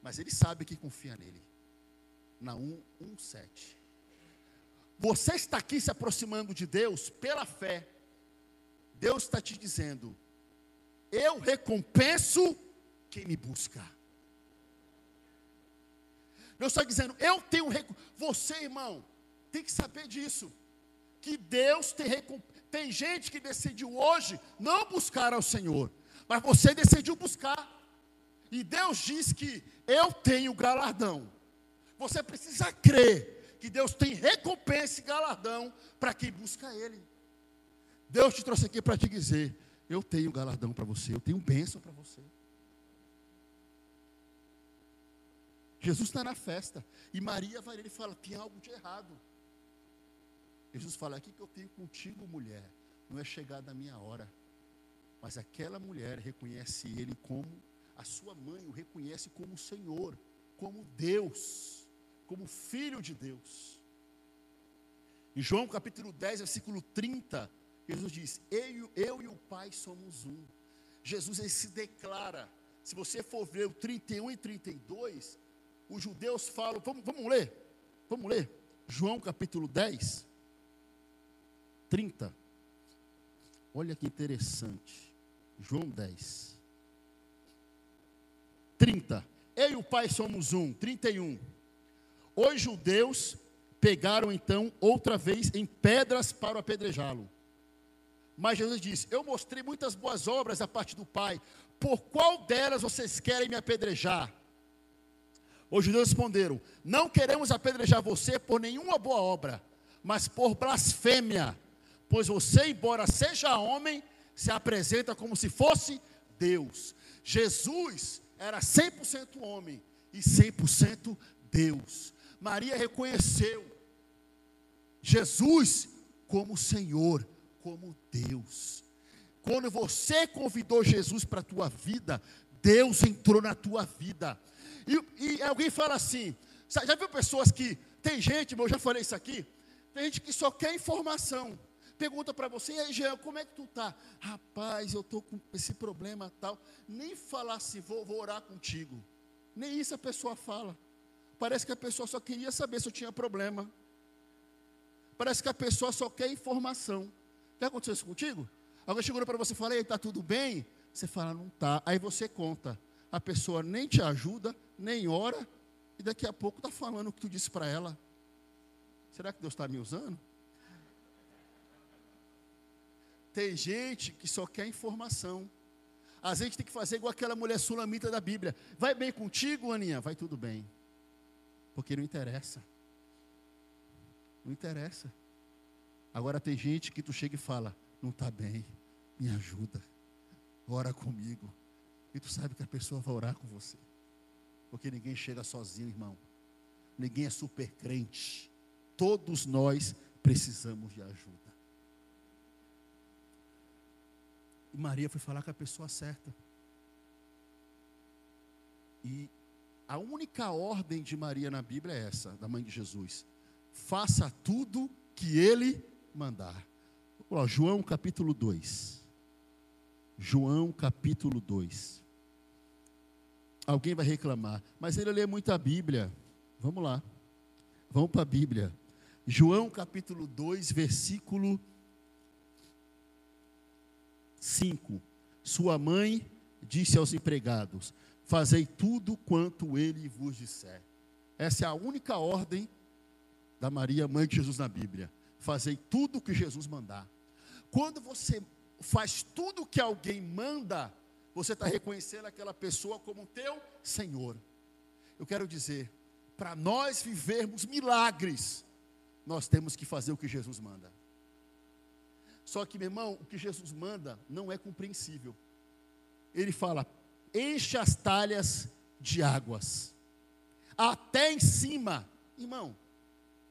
mas Ele sabe que confia nele. Na 1, 1, 7. Você está aqui se aproximando de Deus pela fé. Deus está te dizendo: Eu recompenso quem me busca. Deus está dizendo, eu tenho Você, irmão, tem que saber disso. Que Deus tem Tem gente que decidiu hoje não buscar ao Senhor, mas você decidiu buscar. E Deus diz que eu tenho galardão. Você precisa crer que Deus tem recompensa e galardão para quem busca Ele. Deus te trouxe aqui para te dizer: eu tenho galardão para você, eu tenho bênção para você. Jesus está na festa. E Maria vai ele fala: tem algo de errado. Jesus fala: aqui que eu tenho contigo, mulher, não é chegada a minha hora. Mas aquela mulher reconhece ele como a sua mãe, o reconhece como Senhor, como Deus, como Filho de Deus. Em João capítulo 10, versículo 30, Jesus diz: Eu, eu e o Pai somos um. Jesus ele se declara. Se você for ver o 31 e 32, os judeus falam, vamos, vamos ler, vamos ler, João capítulo 10, 30. Olha que interessante. João 10. 30. Eu e o Pai somos um. 31. Os judeus pegaram então outra vez em pedras para apedrejá-lo. Mas Jesus disse: Eu mostrei muitas boas obras da parte do Pai. Por qual delas vocês querem me apedrejar? Os judeus responderam: Não queremos apedrejar você por nenhuma boa obra, mas por blasfêmia, pois você, embora seja homem, se apresenta como se fosse Deus. Jesus era 100% homem e 100% Deus. Maria reconheceu Jesus como Senhor, como Deus. Quando você convidou Jesus para a tua vida, Deus entrou na tua vida. E, e alguém fala assim: já viu pessoas que. Tem gente, eu já falei isso aqui. Tem gente que só quer informação. Pergunta para você, e aí, Jean, como é que tu tá? Rapaz, eu estou com esse problema tal. Nem falar assim, vou, vou orar contigo. Nem isso a pessoa fala. Parece que a pessoa só queria saber se eu tinha problema. Parece que a pessoa só quer informação. Já aconteceu isso contigo? Alguém chegou para você e falou, está tudo bem? Você fala, não está. Aí você conta. A pessoa nem te ajuda, nem ora, e daqui a pouco está falando o que tu disse para ela. Será que Deus está me usando? Tem gente que só quer informação. A gente tem que fazer igual aquela mulher sulamita da Bíblia. Vai bem contigo, Aninha? Vai tudo bem. Porque não interessa. Não interessa. Agora tem gente que tu chega e fala: Não está bem, me ajuda, ora comigo. E tu sabe que a pessoa vai orar com você. Porque ninguém chega sozinho, irmão. Ninguém é super crente. Todos nós precisamos de ajuda. E Maria foi falar com a pessoa certa. E a única ordem de Maria na Bíblia é essa, da mãe de Jesus: faça tudo que ele mandar. Ó, João capítulo 2. João capítulo 2. Alguém vai reclamar, mas ele lê muito a Bíblia. Vamos lá. Vamos para a Bíblia. João capítulo 2, versículo 5. Sua mãe disse aos empregados: Fazei tudo quanto ele vos disser. Essa é a única ordem da Maria, mãe de Jesus na Bíblia. Fazei tudo o que Jesus mandar. Quando você faz tudo o que alguém manda, você está reconhecendo aquela pessoa como teu Senhor. Eu quero dizer, para nós vivermos milagres, nós temos que fazer o que Jesus manda. Só que, meu irmão, o que Jesus manda não é compreensível. Ele fala: enche as talhas de águas, até em cima, irmão.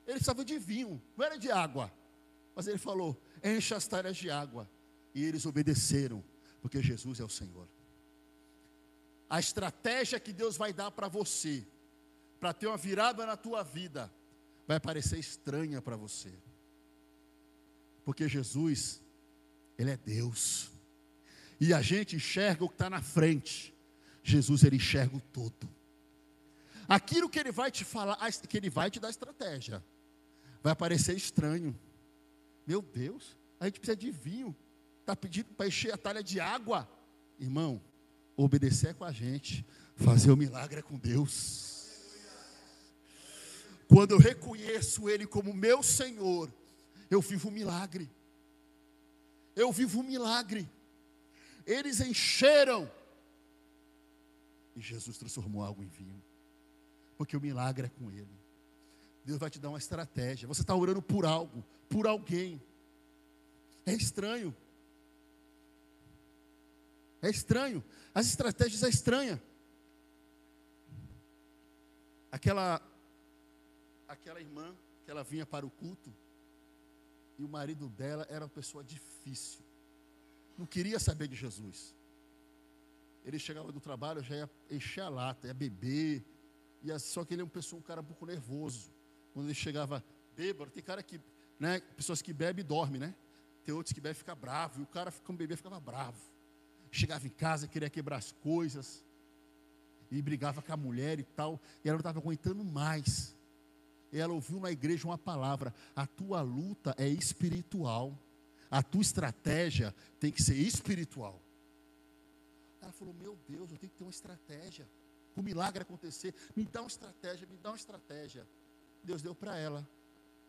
Ele precisava de vinho, não era de água. Mas ele falou: enche as talhas de água. E eles obedeceram, porque Jesus é o Senhor. A estratégia que Deus vai dar para você, para ter uma virada na tua vida, vai parecer estranha para você. Porque Jesus, Ele é Deus. E a gente enxerga o que está na frente. Jesus, Ele enxerga o todo. Aquilo que Ele vai te falar, que Ele vai te dar estratégia vai parecer estranho. Meu Deus, a gente precisa de vinho. Está pedindo para encher a talha de água. Irmão, obedecer é com a gente. Fazer o milagre é com Deus. Quando eu reconheço Ele como meu Senhor, eu vivo um milagre. Eu vivo um milagre. Eles encheram. E Jesus transformou algo em vinho. Porque o milagre é com Ele. Deus vai te dar uma estratégia. Você está orando por algo, por alguém. É estranho. É estranho. As estratégias é estranha. Aquela aquela irmã que ela vinha para o culto e o marido dela era uma pessoa difícil. Não queria saber de Jesus. Ele chegava do trabalho, já ia encher a lata, ia beber, ia, só que ele é uma pessoa, um cara um pouco nervoso. Quando ele chegava bêbado, tem cara que, né, pessoas que bebem e dormem, né? Tem outros que bebem e fica bravo, e o cara, como bebê, ficava bravo. Chegava em casa, queria quebrar as coisas, e brigava com a mulher e tal, e ela não estava aguentando mais. Ela ouviu na igreja uma palavra: a tua luta é espiritual, a tua estratégia tem que ser espiritual. Ela falou: Meu Deus, eu tenho que ter uma estratégia. O milagre acontecer, me dá uma estratégia, me dá uma estratégia. Deus deu para ela.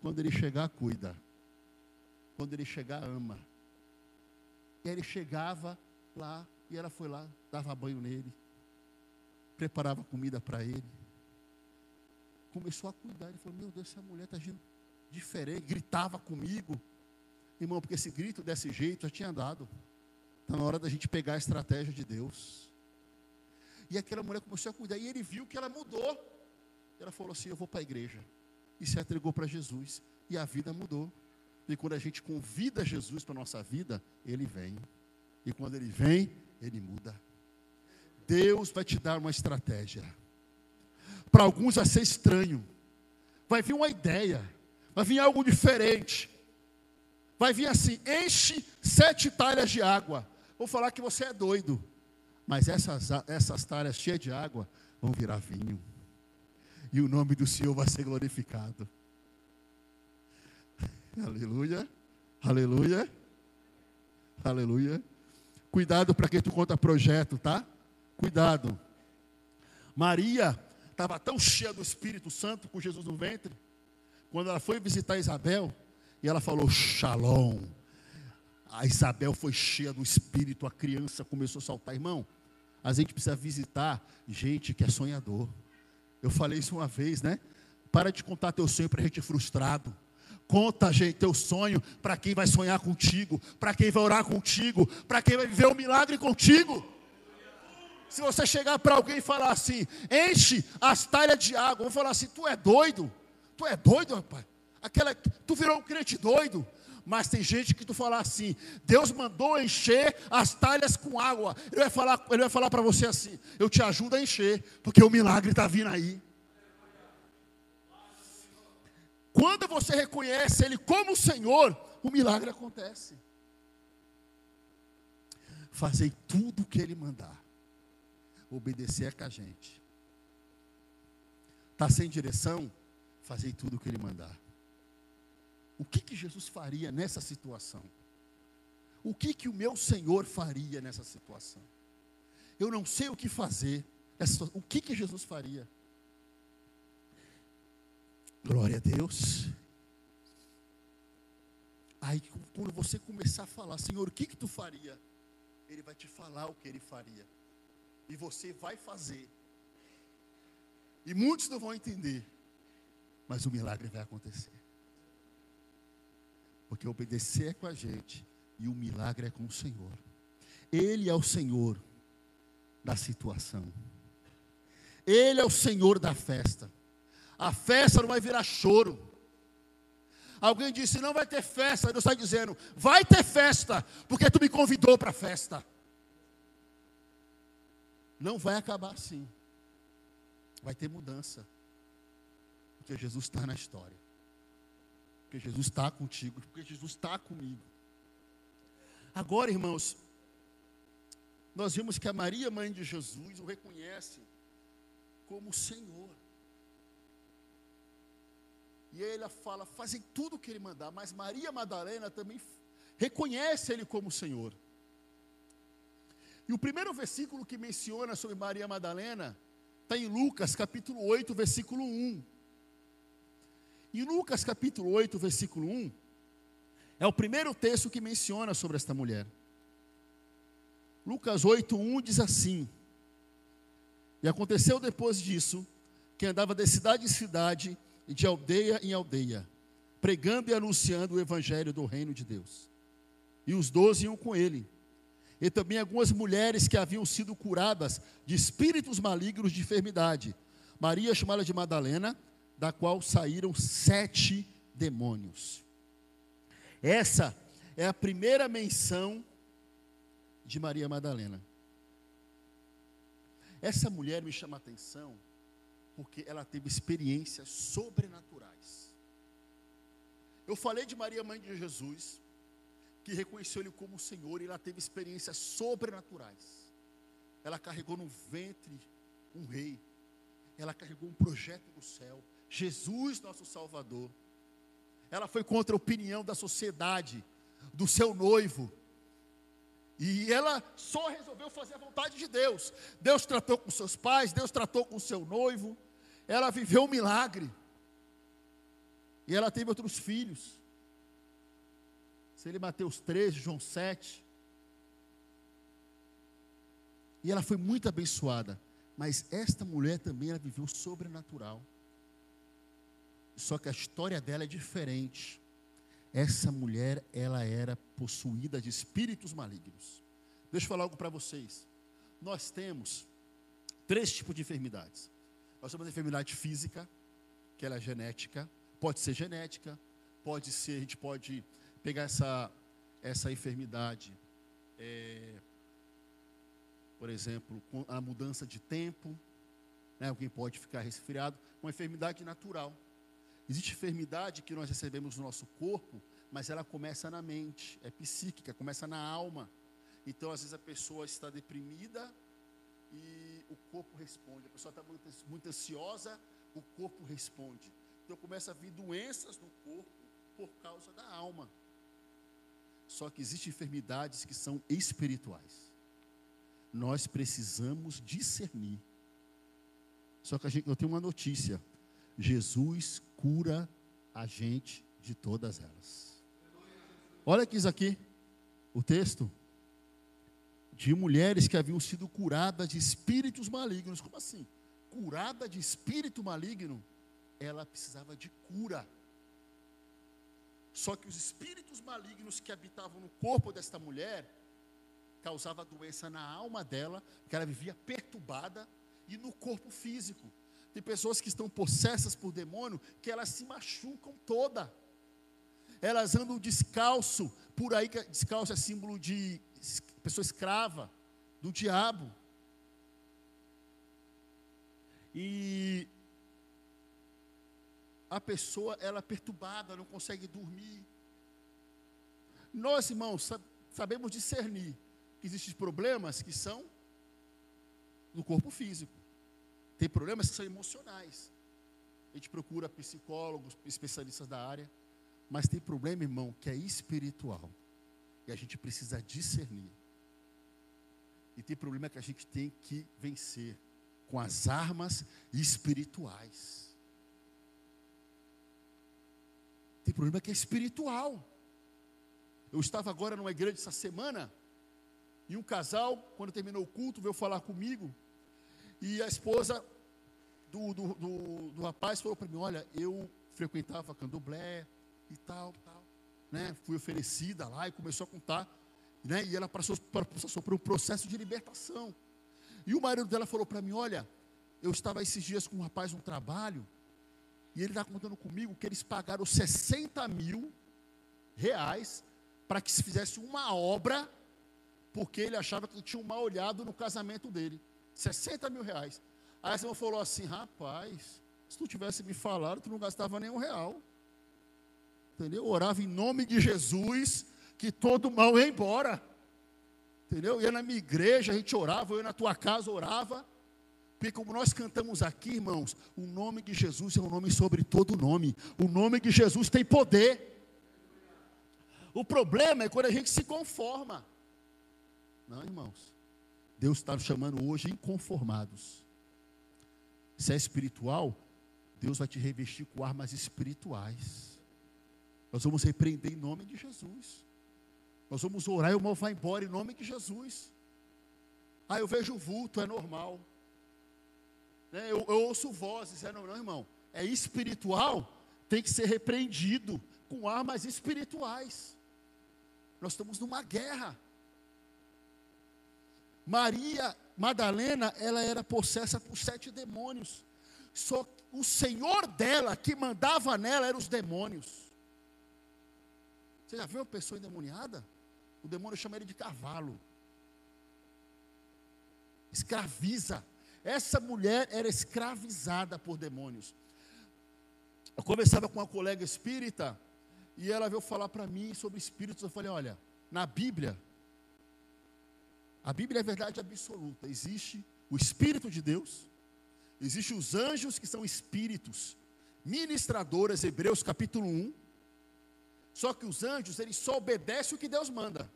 Quando ele chegar, cuida. Quando ele chegar, ama. E aí ele chegava lá, e ela foi lá, dava banho nele, preparava comida para ele. Começou a cuidar. Ele falou: Meu Deus, essa mulher está agindo diferente. Gritava comigo. Irmão, porque esse grito desse jeito já tinha dado. Está na hora da gente pegar a estratégia de Deus. E aquela mulher começou a cuidar. E ele viu que ela mudou. Ela falou assim: Eu vou para a igreja e se entregou para Jesus. E a vida mudou. E quando a gente convida Jesus para a nossa vida, Ele vem. E quando Ele vem, Ele muda. Deus vai te dar uma estratégia. Para alguns vai ser estranho. Vai vir uma ideia. Vai vir algo diferente. Vai vir assim: enche sete talhas de água. Vou falar que você é doido. Mas essas, essas talhas cheias de água vão virar vinho e o nome do Senhor vai ser glorificado. Aleluia, aleluia, aleluia. Cuidado para quem tu conta projeto, tá? Cuidado. Maria estava tão cheia do Espírito Santo com Jesus no ventre, quando ela foi visitar Isabel, e ela falou: Shalom. A Isabel foi cheia do Espírito, a criança começou a saltar. Irmão, a gente precisa visitar gente que é sonhador. Eu falei isso uma vez, né? Para de contar teu sonho para gente frustrado. Conta, gente, teu sonho para quem vai sonhar contigo, para quem vai orar contigo, para quem vai viver o um milagre contigo. Se você chegar para alguém e falar assim, enche as talhas de água, vamos falar assim, tu é doido? Tu é doido, rapaz? Aquela, tu virou um crente doido? Mas tem gente que tu falar assim, Deus mandou encher as talhas com água. Ele vai falar, ele vai falar para você assim, eu te ajudo a encher, porque o milagre está vindo aí. Quando você reconhece Ele como Senhor, o milagre acontece. Fazei tudo o que Ele mandar. Obedecer é com a gente. Está sem direção? Fazei tudo o que Ele mandar. O que, que Jesus faria nessa situação? O que, que o meu Senhor faria nessa situação? Eu não sei o que fazer. O que, que Jesus faria? Glória a Deus. Aí, quando você começar a falar, Senhor, o que, que tu faria? Ele vai te falar o que ele faria. E você vai fazer. E muitos não vão entender. Mas o milagre vai acontecer. Porque obedecer é com a gente. E o milagre é com o Senhor. Ele é o Senhor da situação. Ele é o Senhor da festa. A festa não vai virar choro. Alguém disse: não vai ter festa. Deus está dizendo: vai ter festa, porque tu me convidou para a festa. Não vai acabar assim. Vai ter mudança. Porque Jesus está na história. Porque Jesus está contigo. Porque Jesus está comigo. Agora, irmãos, nós vimos que a Maria, mãe de Jesus, o reconhece como Senhor. E ela fala, fazem tudo o que ele mandar, mas Maria Madalena também reconhece ele como Senhor. E o primeiro versículo que menciona sobre Maria Madalena está em Lucas capítulo 8, versículo 1. E Lucas capítulo 8, versículo 1, é o primeiro texto que menciona sobre esta mulher. Lucas 8, 1 diz assim: E aconteceu depois disso, que andava de cidade em cidade, e de aldeia em aldeia, pregando e anunciando o evangelho do reino de Deus. E os doze iam com ele. E também algumas mulheres que haviam sido curadas de espíritos malignos de enfermidade. Maria, chamada de Madalena, da qual saíram sete demônios. Essa é a primeira menção de Maria Madalena. Essa mulher me chama a atenção porque ela teve experiências sobrenaturais. Eu falei de Maria, mãe de Jesus, que reconheceu Ele como Senhor e ela teve experiências sobrenaturais. Ela carregou no ventre um rei, ela carregou um projeto do céu, Jesus, nosso Salvador. Ela foi contra a opinião da sociedade, do seu noivo. E ela só resolveu fazer a vontade de Deus. Deus tratou com seus pais, Deus tratou com seu noivo ela viveu um milagre. E ela teve outros filhos. Se ele Mateus 13, João 7. E ela foi muito abençoada. Mas esta mulher também ela viveu sobrenatural. Só que a história dela é diferente. Essa mulher, ela era possuída de espíritos malignos. Deixa eu falar algo para vocês. Nós temos três tipos de enfermidades. Nós temos a enfermidade física, que ela é genética, pode ser genética, pode ser, a gente pode pegar essa, essa enfermidade, é, por exemplo, a mudança de tempo, né, alguém pode ficar resfriado, uma enfermidade natural. Existe enfermidade que nós recebemos no nosso corpo, mas ela começa na mente, é psíquica, começa na alma. Então, às vezes a pessoa está deprimida e o corpo responde. A pessoa está muito ansiosa, o corpo responde. Então começa a vir doenças no corpo por causa da alma. Só que existem enfermidades que são espirituais. Nós precisamos discernir. Só que gente, eu tenho uma notícia: Jesus cura a gente de todas elas. Olha aqui isso aqui, o texto de mulheres que haviam sido curadas de espíritos malignos. Como assim? Curada de espírito maligno? Ela precisava de cura. Só que os espíritos malignos que habitavam no corpo desta mulher causava doença na alma dela, que ela vivia perturbada e no corpo físico. Tem pessoas que estão possessas por demônio que elas se machucam toda. Elas andam descalço, por aí descalço é símbolo de pessoa escrava do diabo. E a pessoa ela é perturbada, não consegue dormir. Nós, irmãos, sabemos discernir que existem problemas que são no corpo físico. Tem problemas que são emocionais. A gente procura psicólogos, especialistas da área, mas tem problema, irmão, que é espiritual. E a gente precisa discernir. E tem problema que a gente tem que vencer com as armas espirituais. Tem problema que é espiritual. Eu estava agora numa igreja essa semana, e um casal, quando terminou o culto, veio falar comigo, e a esposa do, do, do, do rapaz falou para mim: Olha, eu frequentava candomblé e tal, tal, né? Fui oferecida lá e começou a contar, né? E ela passou, passou por um processo de libertação. E o marido dela falou para mim: Olha, eu estava esses dias com um rapaz no trabalho, e ele está contando comigo que eles pagaram 60 mil reais para que se fizesse uma obra, porque ele achava que tinha um mal olhado no casamento dele. 60 mil reais. Aí a irmã falou assim: rapaz, se tu tivesse me falado, tu não gastava nenhum real. Entendeu? Orava em nome de Jesus, que todo mal ia embora. Entendeu? Ia na minha igreja, a gente orava, eu ia na tua casa, orava. Porque como nós cantamos aqui, irmãos, o nome de Jesus é um nome sobre todo nome. O nome de Jesus tem poder. O problema é quando a gente se conforma. Não, irmãos. Deus está chamando hoje inconformados. Se é espiritual, Deus vai te revestir com armas espirituais. Nós vamos repreender em nome de Jesus. Nós vamos orar e o mal vai embora em nome de Jesus. Ah, eu vejo vulto, é normal. Né, eu, eu, ouço vozes, é, não, não, irmão. É espiritual, tem que ser repreendido com armas espirituais. Nós estamos numa guerra. Maria Madalena, ela era possessa por sete demônios. Só o Senhor dela, que mandava nela, eram os demônios. Você já viu uma pessoa endemoniada? O demônio chama ele de cavalo. Escraviza. Essa mulher era escravizada por demônios. Eu conversava com uma colega espírita e ela veio falar para mim sobre espíritos. Eu falei: olha, na Bíblia, a Bíblia é verdade absoluta. Existe o Espírito de Deus, existe os anjos que são espíritos, ministradoras, Hebreus capítulo 1. Só que os anjos, eles só obedecem o que Deus manda.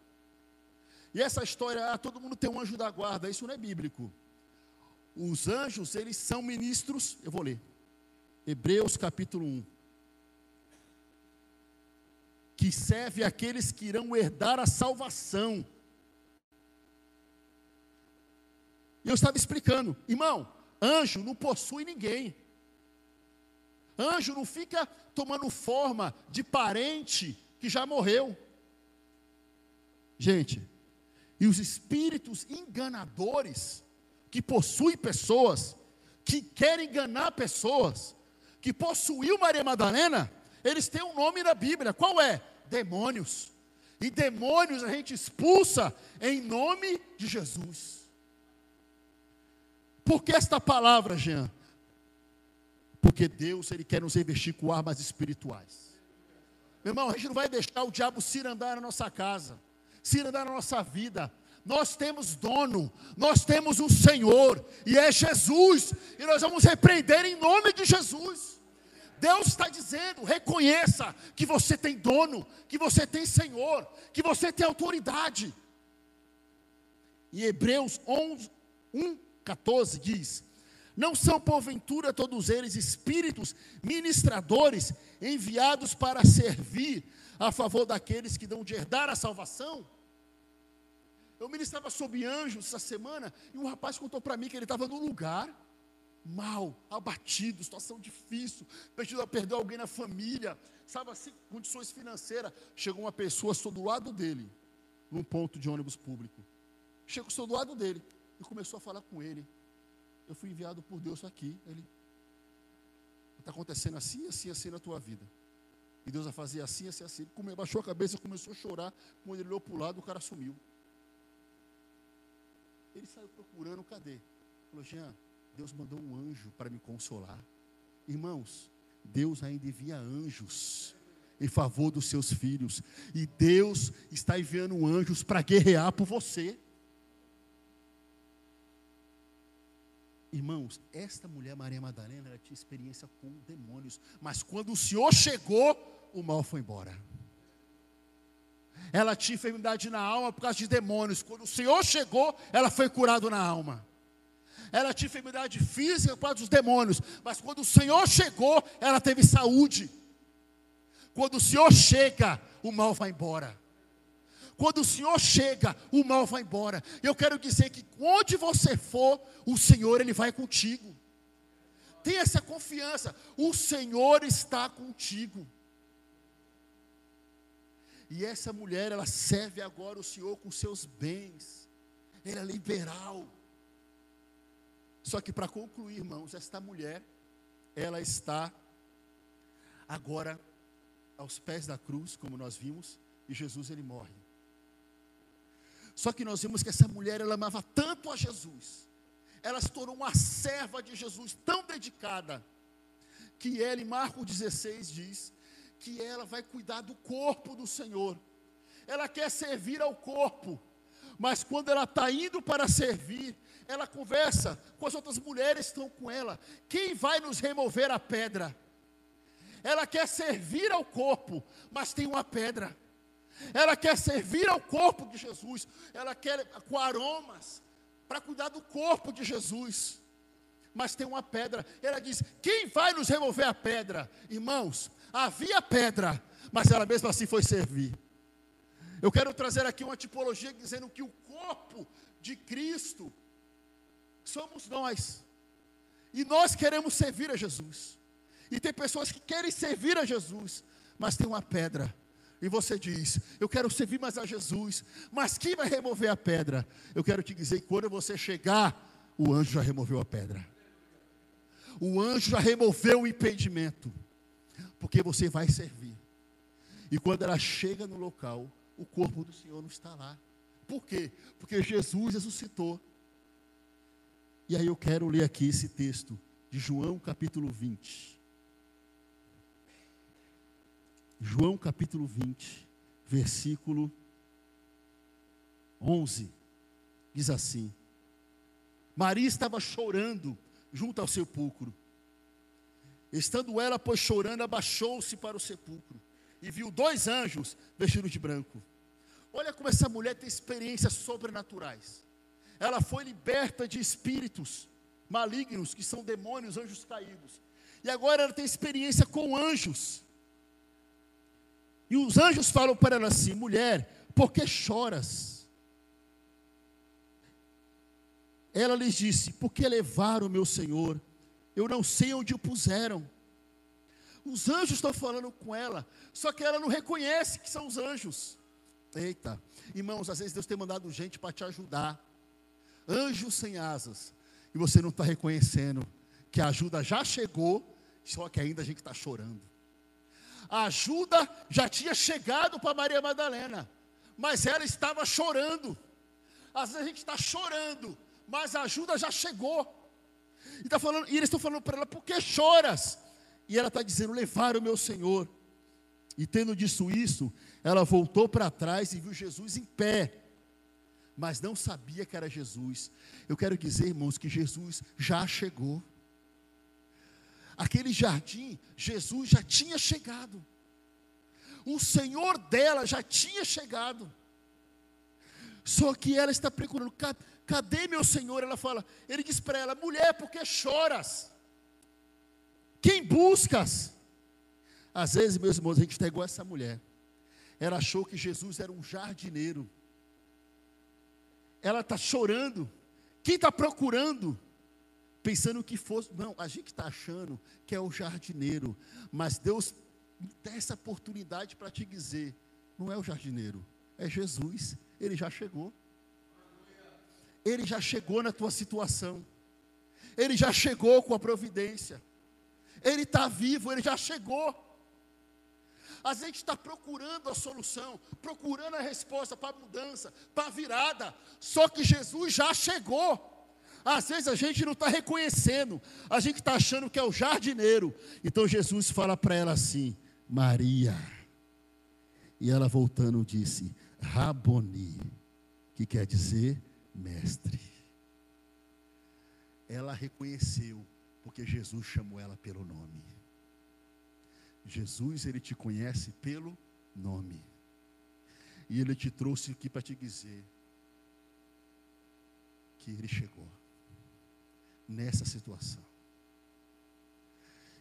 E essa história, ah, todo mundo tem um anjo da guarda, isso não é bíblico. Os anjos, eles são ministros, eu vou ler. Hebreus capítulo 1. Que serve aqueles que irão herdar a salvação. E eu estava explicando, irmão, anjo não possui ninguém. Anjo não fica tomando forma de parente que já morreu. Gente, e os espíritos enganadores, que possui pessoas, que querem enganar pessoas, que possuiu Maria Madalena, eles têm um nome na Bíblia. Qual é? Demônios. E demônios a gente expulsa em nome de Jesus. Por que esta palavra, Jean? Porque Deus ele quer nos revestir com armas espirituais. Meu irmão, a gente não vai deixar o diabo cirandar na nossa casa, cirandar na nossa vida, nós temos dono, nós temos um Senhor, e é Jesus, e nós vamos repreender em nome de Jesus. Deus está dizendo: reconheça que você tem dono, que você tem Senhor, que você tem autoridade. Em Hebreus 11, 1, 14 diz: Não são porventura todos eles espíritos ministradores enviados para servir a favor daqueles que dão de herdar a salvação? Eu ministrava sobre anjos essa semana e um rapaz contou para mim que ele estava num lugar mal, abatido, situação difícil, perdido, perdeu alguém na família, sabe assim, condições financeiras. Chegou uma pessoa, estou do lado dele, num ponto de ônibus público. Chegou, estou do lado dele e começou a falar com ele. Eu fui enviado por Deus aqui. Ele está acontecendo assim, assim, assim na tua vida. E Deus vai fazer assim, assim, assim. Ele baixou a cabeça e começou a chorar. Quando ele olhou para o lado, o cara sumiu. Ele saiu procurando, cadê? Falou, Jean, Deus mandou um anjo para me consolar. Irmãos, Deus ainda envia anjos em favor dos seus filhos. E Deus está enviando anjos para guerrear por você. Irmãos, esta mulher Maria Madalena, ela tinha experiência com demônios, mas quando o Senhor chegou, o mal foi embora. Ela tinha enfermidade na alma por causa de demônios. Quando o Senhor chegou, ela foi curada na alma. Ela tinha enfermidade física por causa dos demônios, mas quando o Senhor chegou, ela teve saúde. Quando o Senhor chega, o mal vai embora. Quando o Senhor chega, o mal vai embora. Eu quero dizer que onde você for, o Senhor ele vai contigo. Tenha essa confiança. O Senhor está contigo. E essa mulher, ela serve agora o Senhor com seus bens. Ela é liberal. Só que para concluir, irmãos, esta mulher, ela está agora aos pés da cruz, como nós vimos, e Jesus ele morre. Só que nós vimos que essa mulher ela amava tanto a Jesus, ela se tornou uma serva de Jesus tão dedicada, que ela em Marcos 16 diz que ela vai cuidar do corpo do Senhor. Ela quer servir ao corpo, mas quando ela está indo para servir, ela conversa com as outras mulheres que estão com ela. Quem vai nos remover a pedra? Ela quer servir ao corpo, mas tem uma pedra. Ela quer servir ao corpo de Jesus. Ela quer com aromas para cuidar do corpo de Jesus. Mas tem uma pedra. Ela diz: Quem vai nos remover a pedra? Irmãos, havia pedra, mas ela mesmo assim foi servir. Eu quero trazer aqui uma tipologia dizendo que o corpo de Cristo somos nós. E nós queremos servir a Jesus. E tem pessoas que querem servir a Jesus, mas tem uma pedra. E você diz: Eu quero servir mais a Jesus, mas quem vai remover a pedra? Eu quero te dizer que quando você chegar, o anjo já removeu a pedra. O anjo já removeu o impedimento, porque você vai servir. E quando ela chega no local, o corpo do Senhor não está lá. Por quê? Porque Jesus ressuscitou. E aí eu quero ler aqui esse texto de João capítulo 20. João capítulo 20, versículo 11. Diz assim: Maria estava chorando junto ao sepulcro. Estando ela, pois, chorando, abaixou-se para o sepulcro e viu dois anjos vestidos de branco. Olha como essa mulher tem experiências sobrenaturais. Ela foi liberta de espíritos malignos, que são demônios, anjos caídos. E agora ela tem experiência com anjos. E os anjos falam para ela assim: mulher, por que choras? Ela lhes disse: porque levaram meu Senhor, eu não sei onde o puseram. Os anjos estão falando com ela, só que ela não reconhece que são os anjos. Eita, irmãos, às vezes Deus tem mandado gente para te ajudar, anjos sem asas, e você não está reconhecendo que a ajuda já chegou, só que ainda a gente está chorando a ajuda já tinha chegado para Maria Madalena, mas ela estava chorando. Às vezes a gente está chorando, mas a ajuda já chegou. E, tá falando, e eles estão falando para ela, por que choras? E ela está dizendo, levar o meu Senhor. E tendo dito isso, ela voltou para trás e viu Jesus em pé, mas não sabia que era Jesus. Eu quero dizer, irmãos, que Jesus já chegou aquele jardim, Jesus já tinha chegado. O Senhor dela já tinha chegado. Só que ela está procurando, cadê meu Senhor? Ela fala, ele diz para ela, mulher, por que choras? Quem buscas? Às vezes, meus irmãos, a gente está igual essa mulher. Ela achou que Jesus era um jardineiro. Ela está chorando. Quem está procurando? pensando que fosse. Não, a gente está achando que é o jardineiro, mas Deus dá essa oportunidade para te dizer: não é o jardineiro, é Jesus, ele já chegou. Ele já chegou na tua situação, ele já chegou com a providência, ele está vivo, ele já chegou. Às vezes está procurando a solução, procurando a resposta para a mudança, para a virada, só que Jesus já chegou. Às vezes a gente não está reconhecendo, a gente está achando que é o jardineiro. Então Jesus fala para ela assim: Maria. E ela voltando disse: Raboni, que quer dizer mestre. Ela reconheceu, porque Jesus chamou ela pelo nome. Jesus, ele te conhece pelo nome. E ele te trouxe aqui para te dizer que ele chegou nessa situação.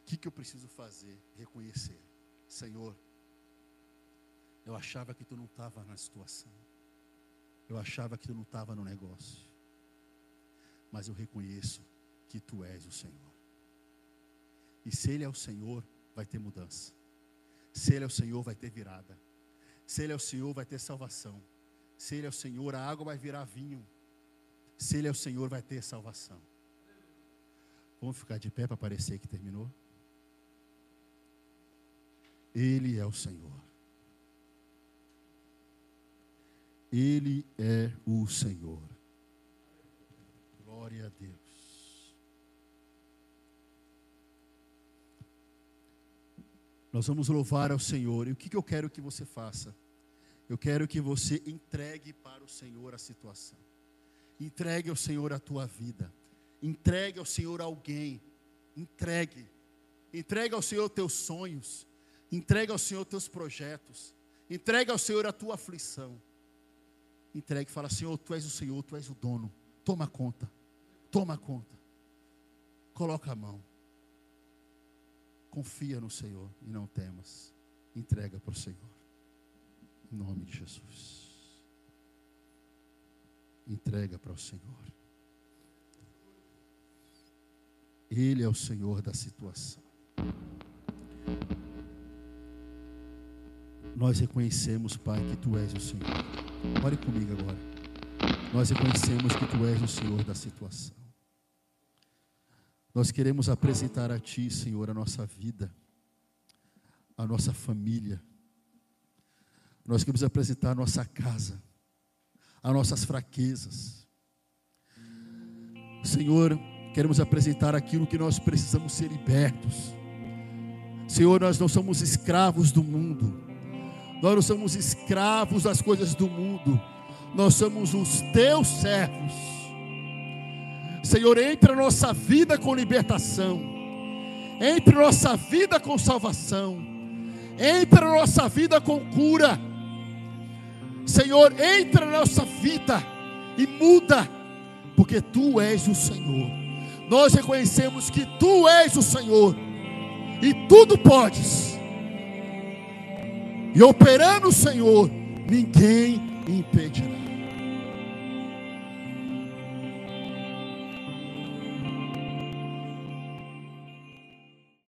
O que, que eu preciso fazer? Reconhecer. Senhor, eu achava que tu não estava na situação. Eu achava que tu não estava no negócio. Mas eu reconheço que tu és o Senhor. E se Ele é o Senhor, vai ter mudança. Se Ele é o Senhor, vai ter virada. Se Ele é o Senhor, vai ter salvação. Se Ele é o Senhor, a água vai virar vinho. Se Ele é o Senhor, vai ter salvação. Vamos ficar de pé para parecer que terminou? Ele é o Senhor. Ele é o Senhor. Glória a Deus. Nós vamos louvar ao Senhor. E o que, eu quero que você faça? Eu quero que você entregue para o Senhor a situação. Entregue ao Senhor a tua vida. Entregue ao Senhor alguém. Entregue. Entregue ao Senhor teus sonhos. Entregue ao Senhor teus projetos. Entregue ao Senhor a tua aflição. Entregue e fala: Senhor, tu és o Senhor, tu és o dono. Toma conta. Toma conta. Coloca a mão. Confia no Senhor e não temas. Entrega para o Senhor. Em nome de Jesus. Entrega para o Senhor. Ele é o Senhor da situação. Nós reconhecemos, Pai, que Tu és o Senhor. Ore comigo agora. Nós reconhecemos que Tu és o Senhor da situação. Nós queremos apresentar a Ti, Senhor, a nossa vida, a nossa família. Nós queremos apresentar a nossa casa, as nossas fraquezas. Senhor, queremos apresentar aquilo que nós precisamos ser libertos. Senhor, nós não somos escravos do mundo, nós não somos escravos das coisas do mundo, nós somos os teus servos. Senhor, entre a nossa vida com libertação, entre a nossa vida com salvação, entre a nossa vida com cura. Senhor, entra na nossa vida e muda, porque Tu és o Senhor. Nós reconhecemos que Tu és o Senhor e tudo podes. E operando o Senhor, ninguém impedirá.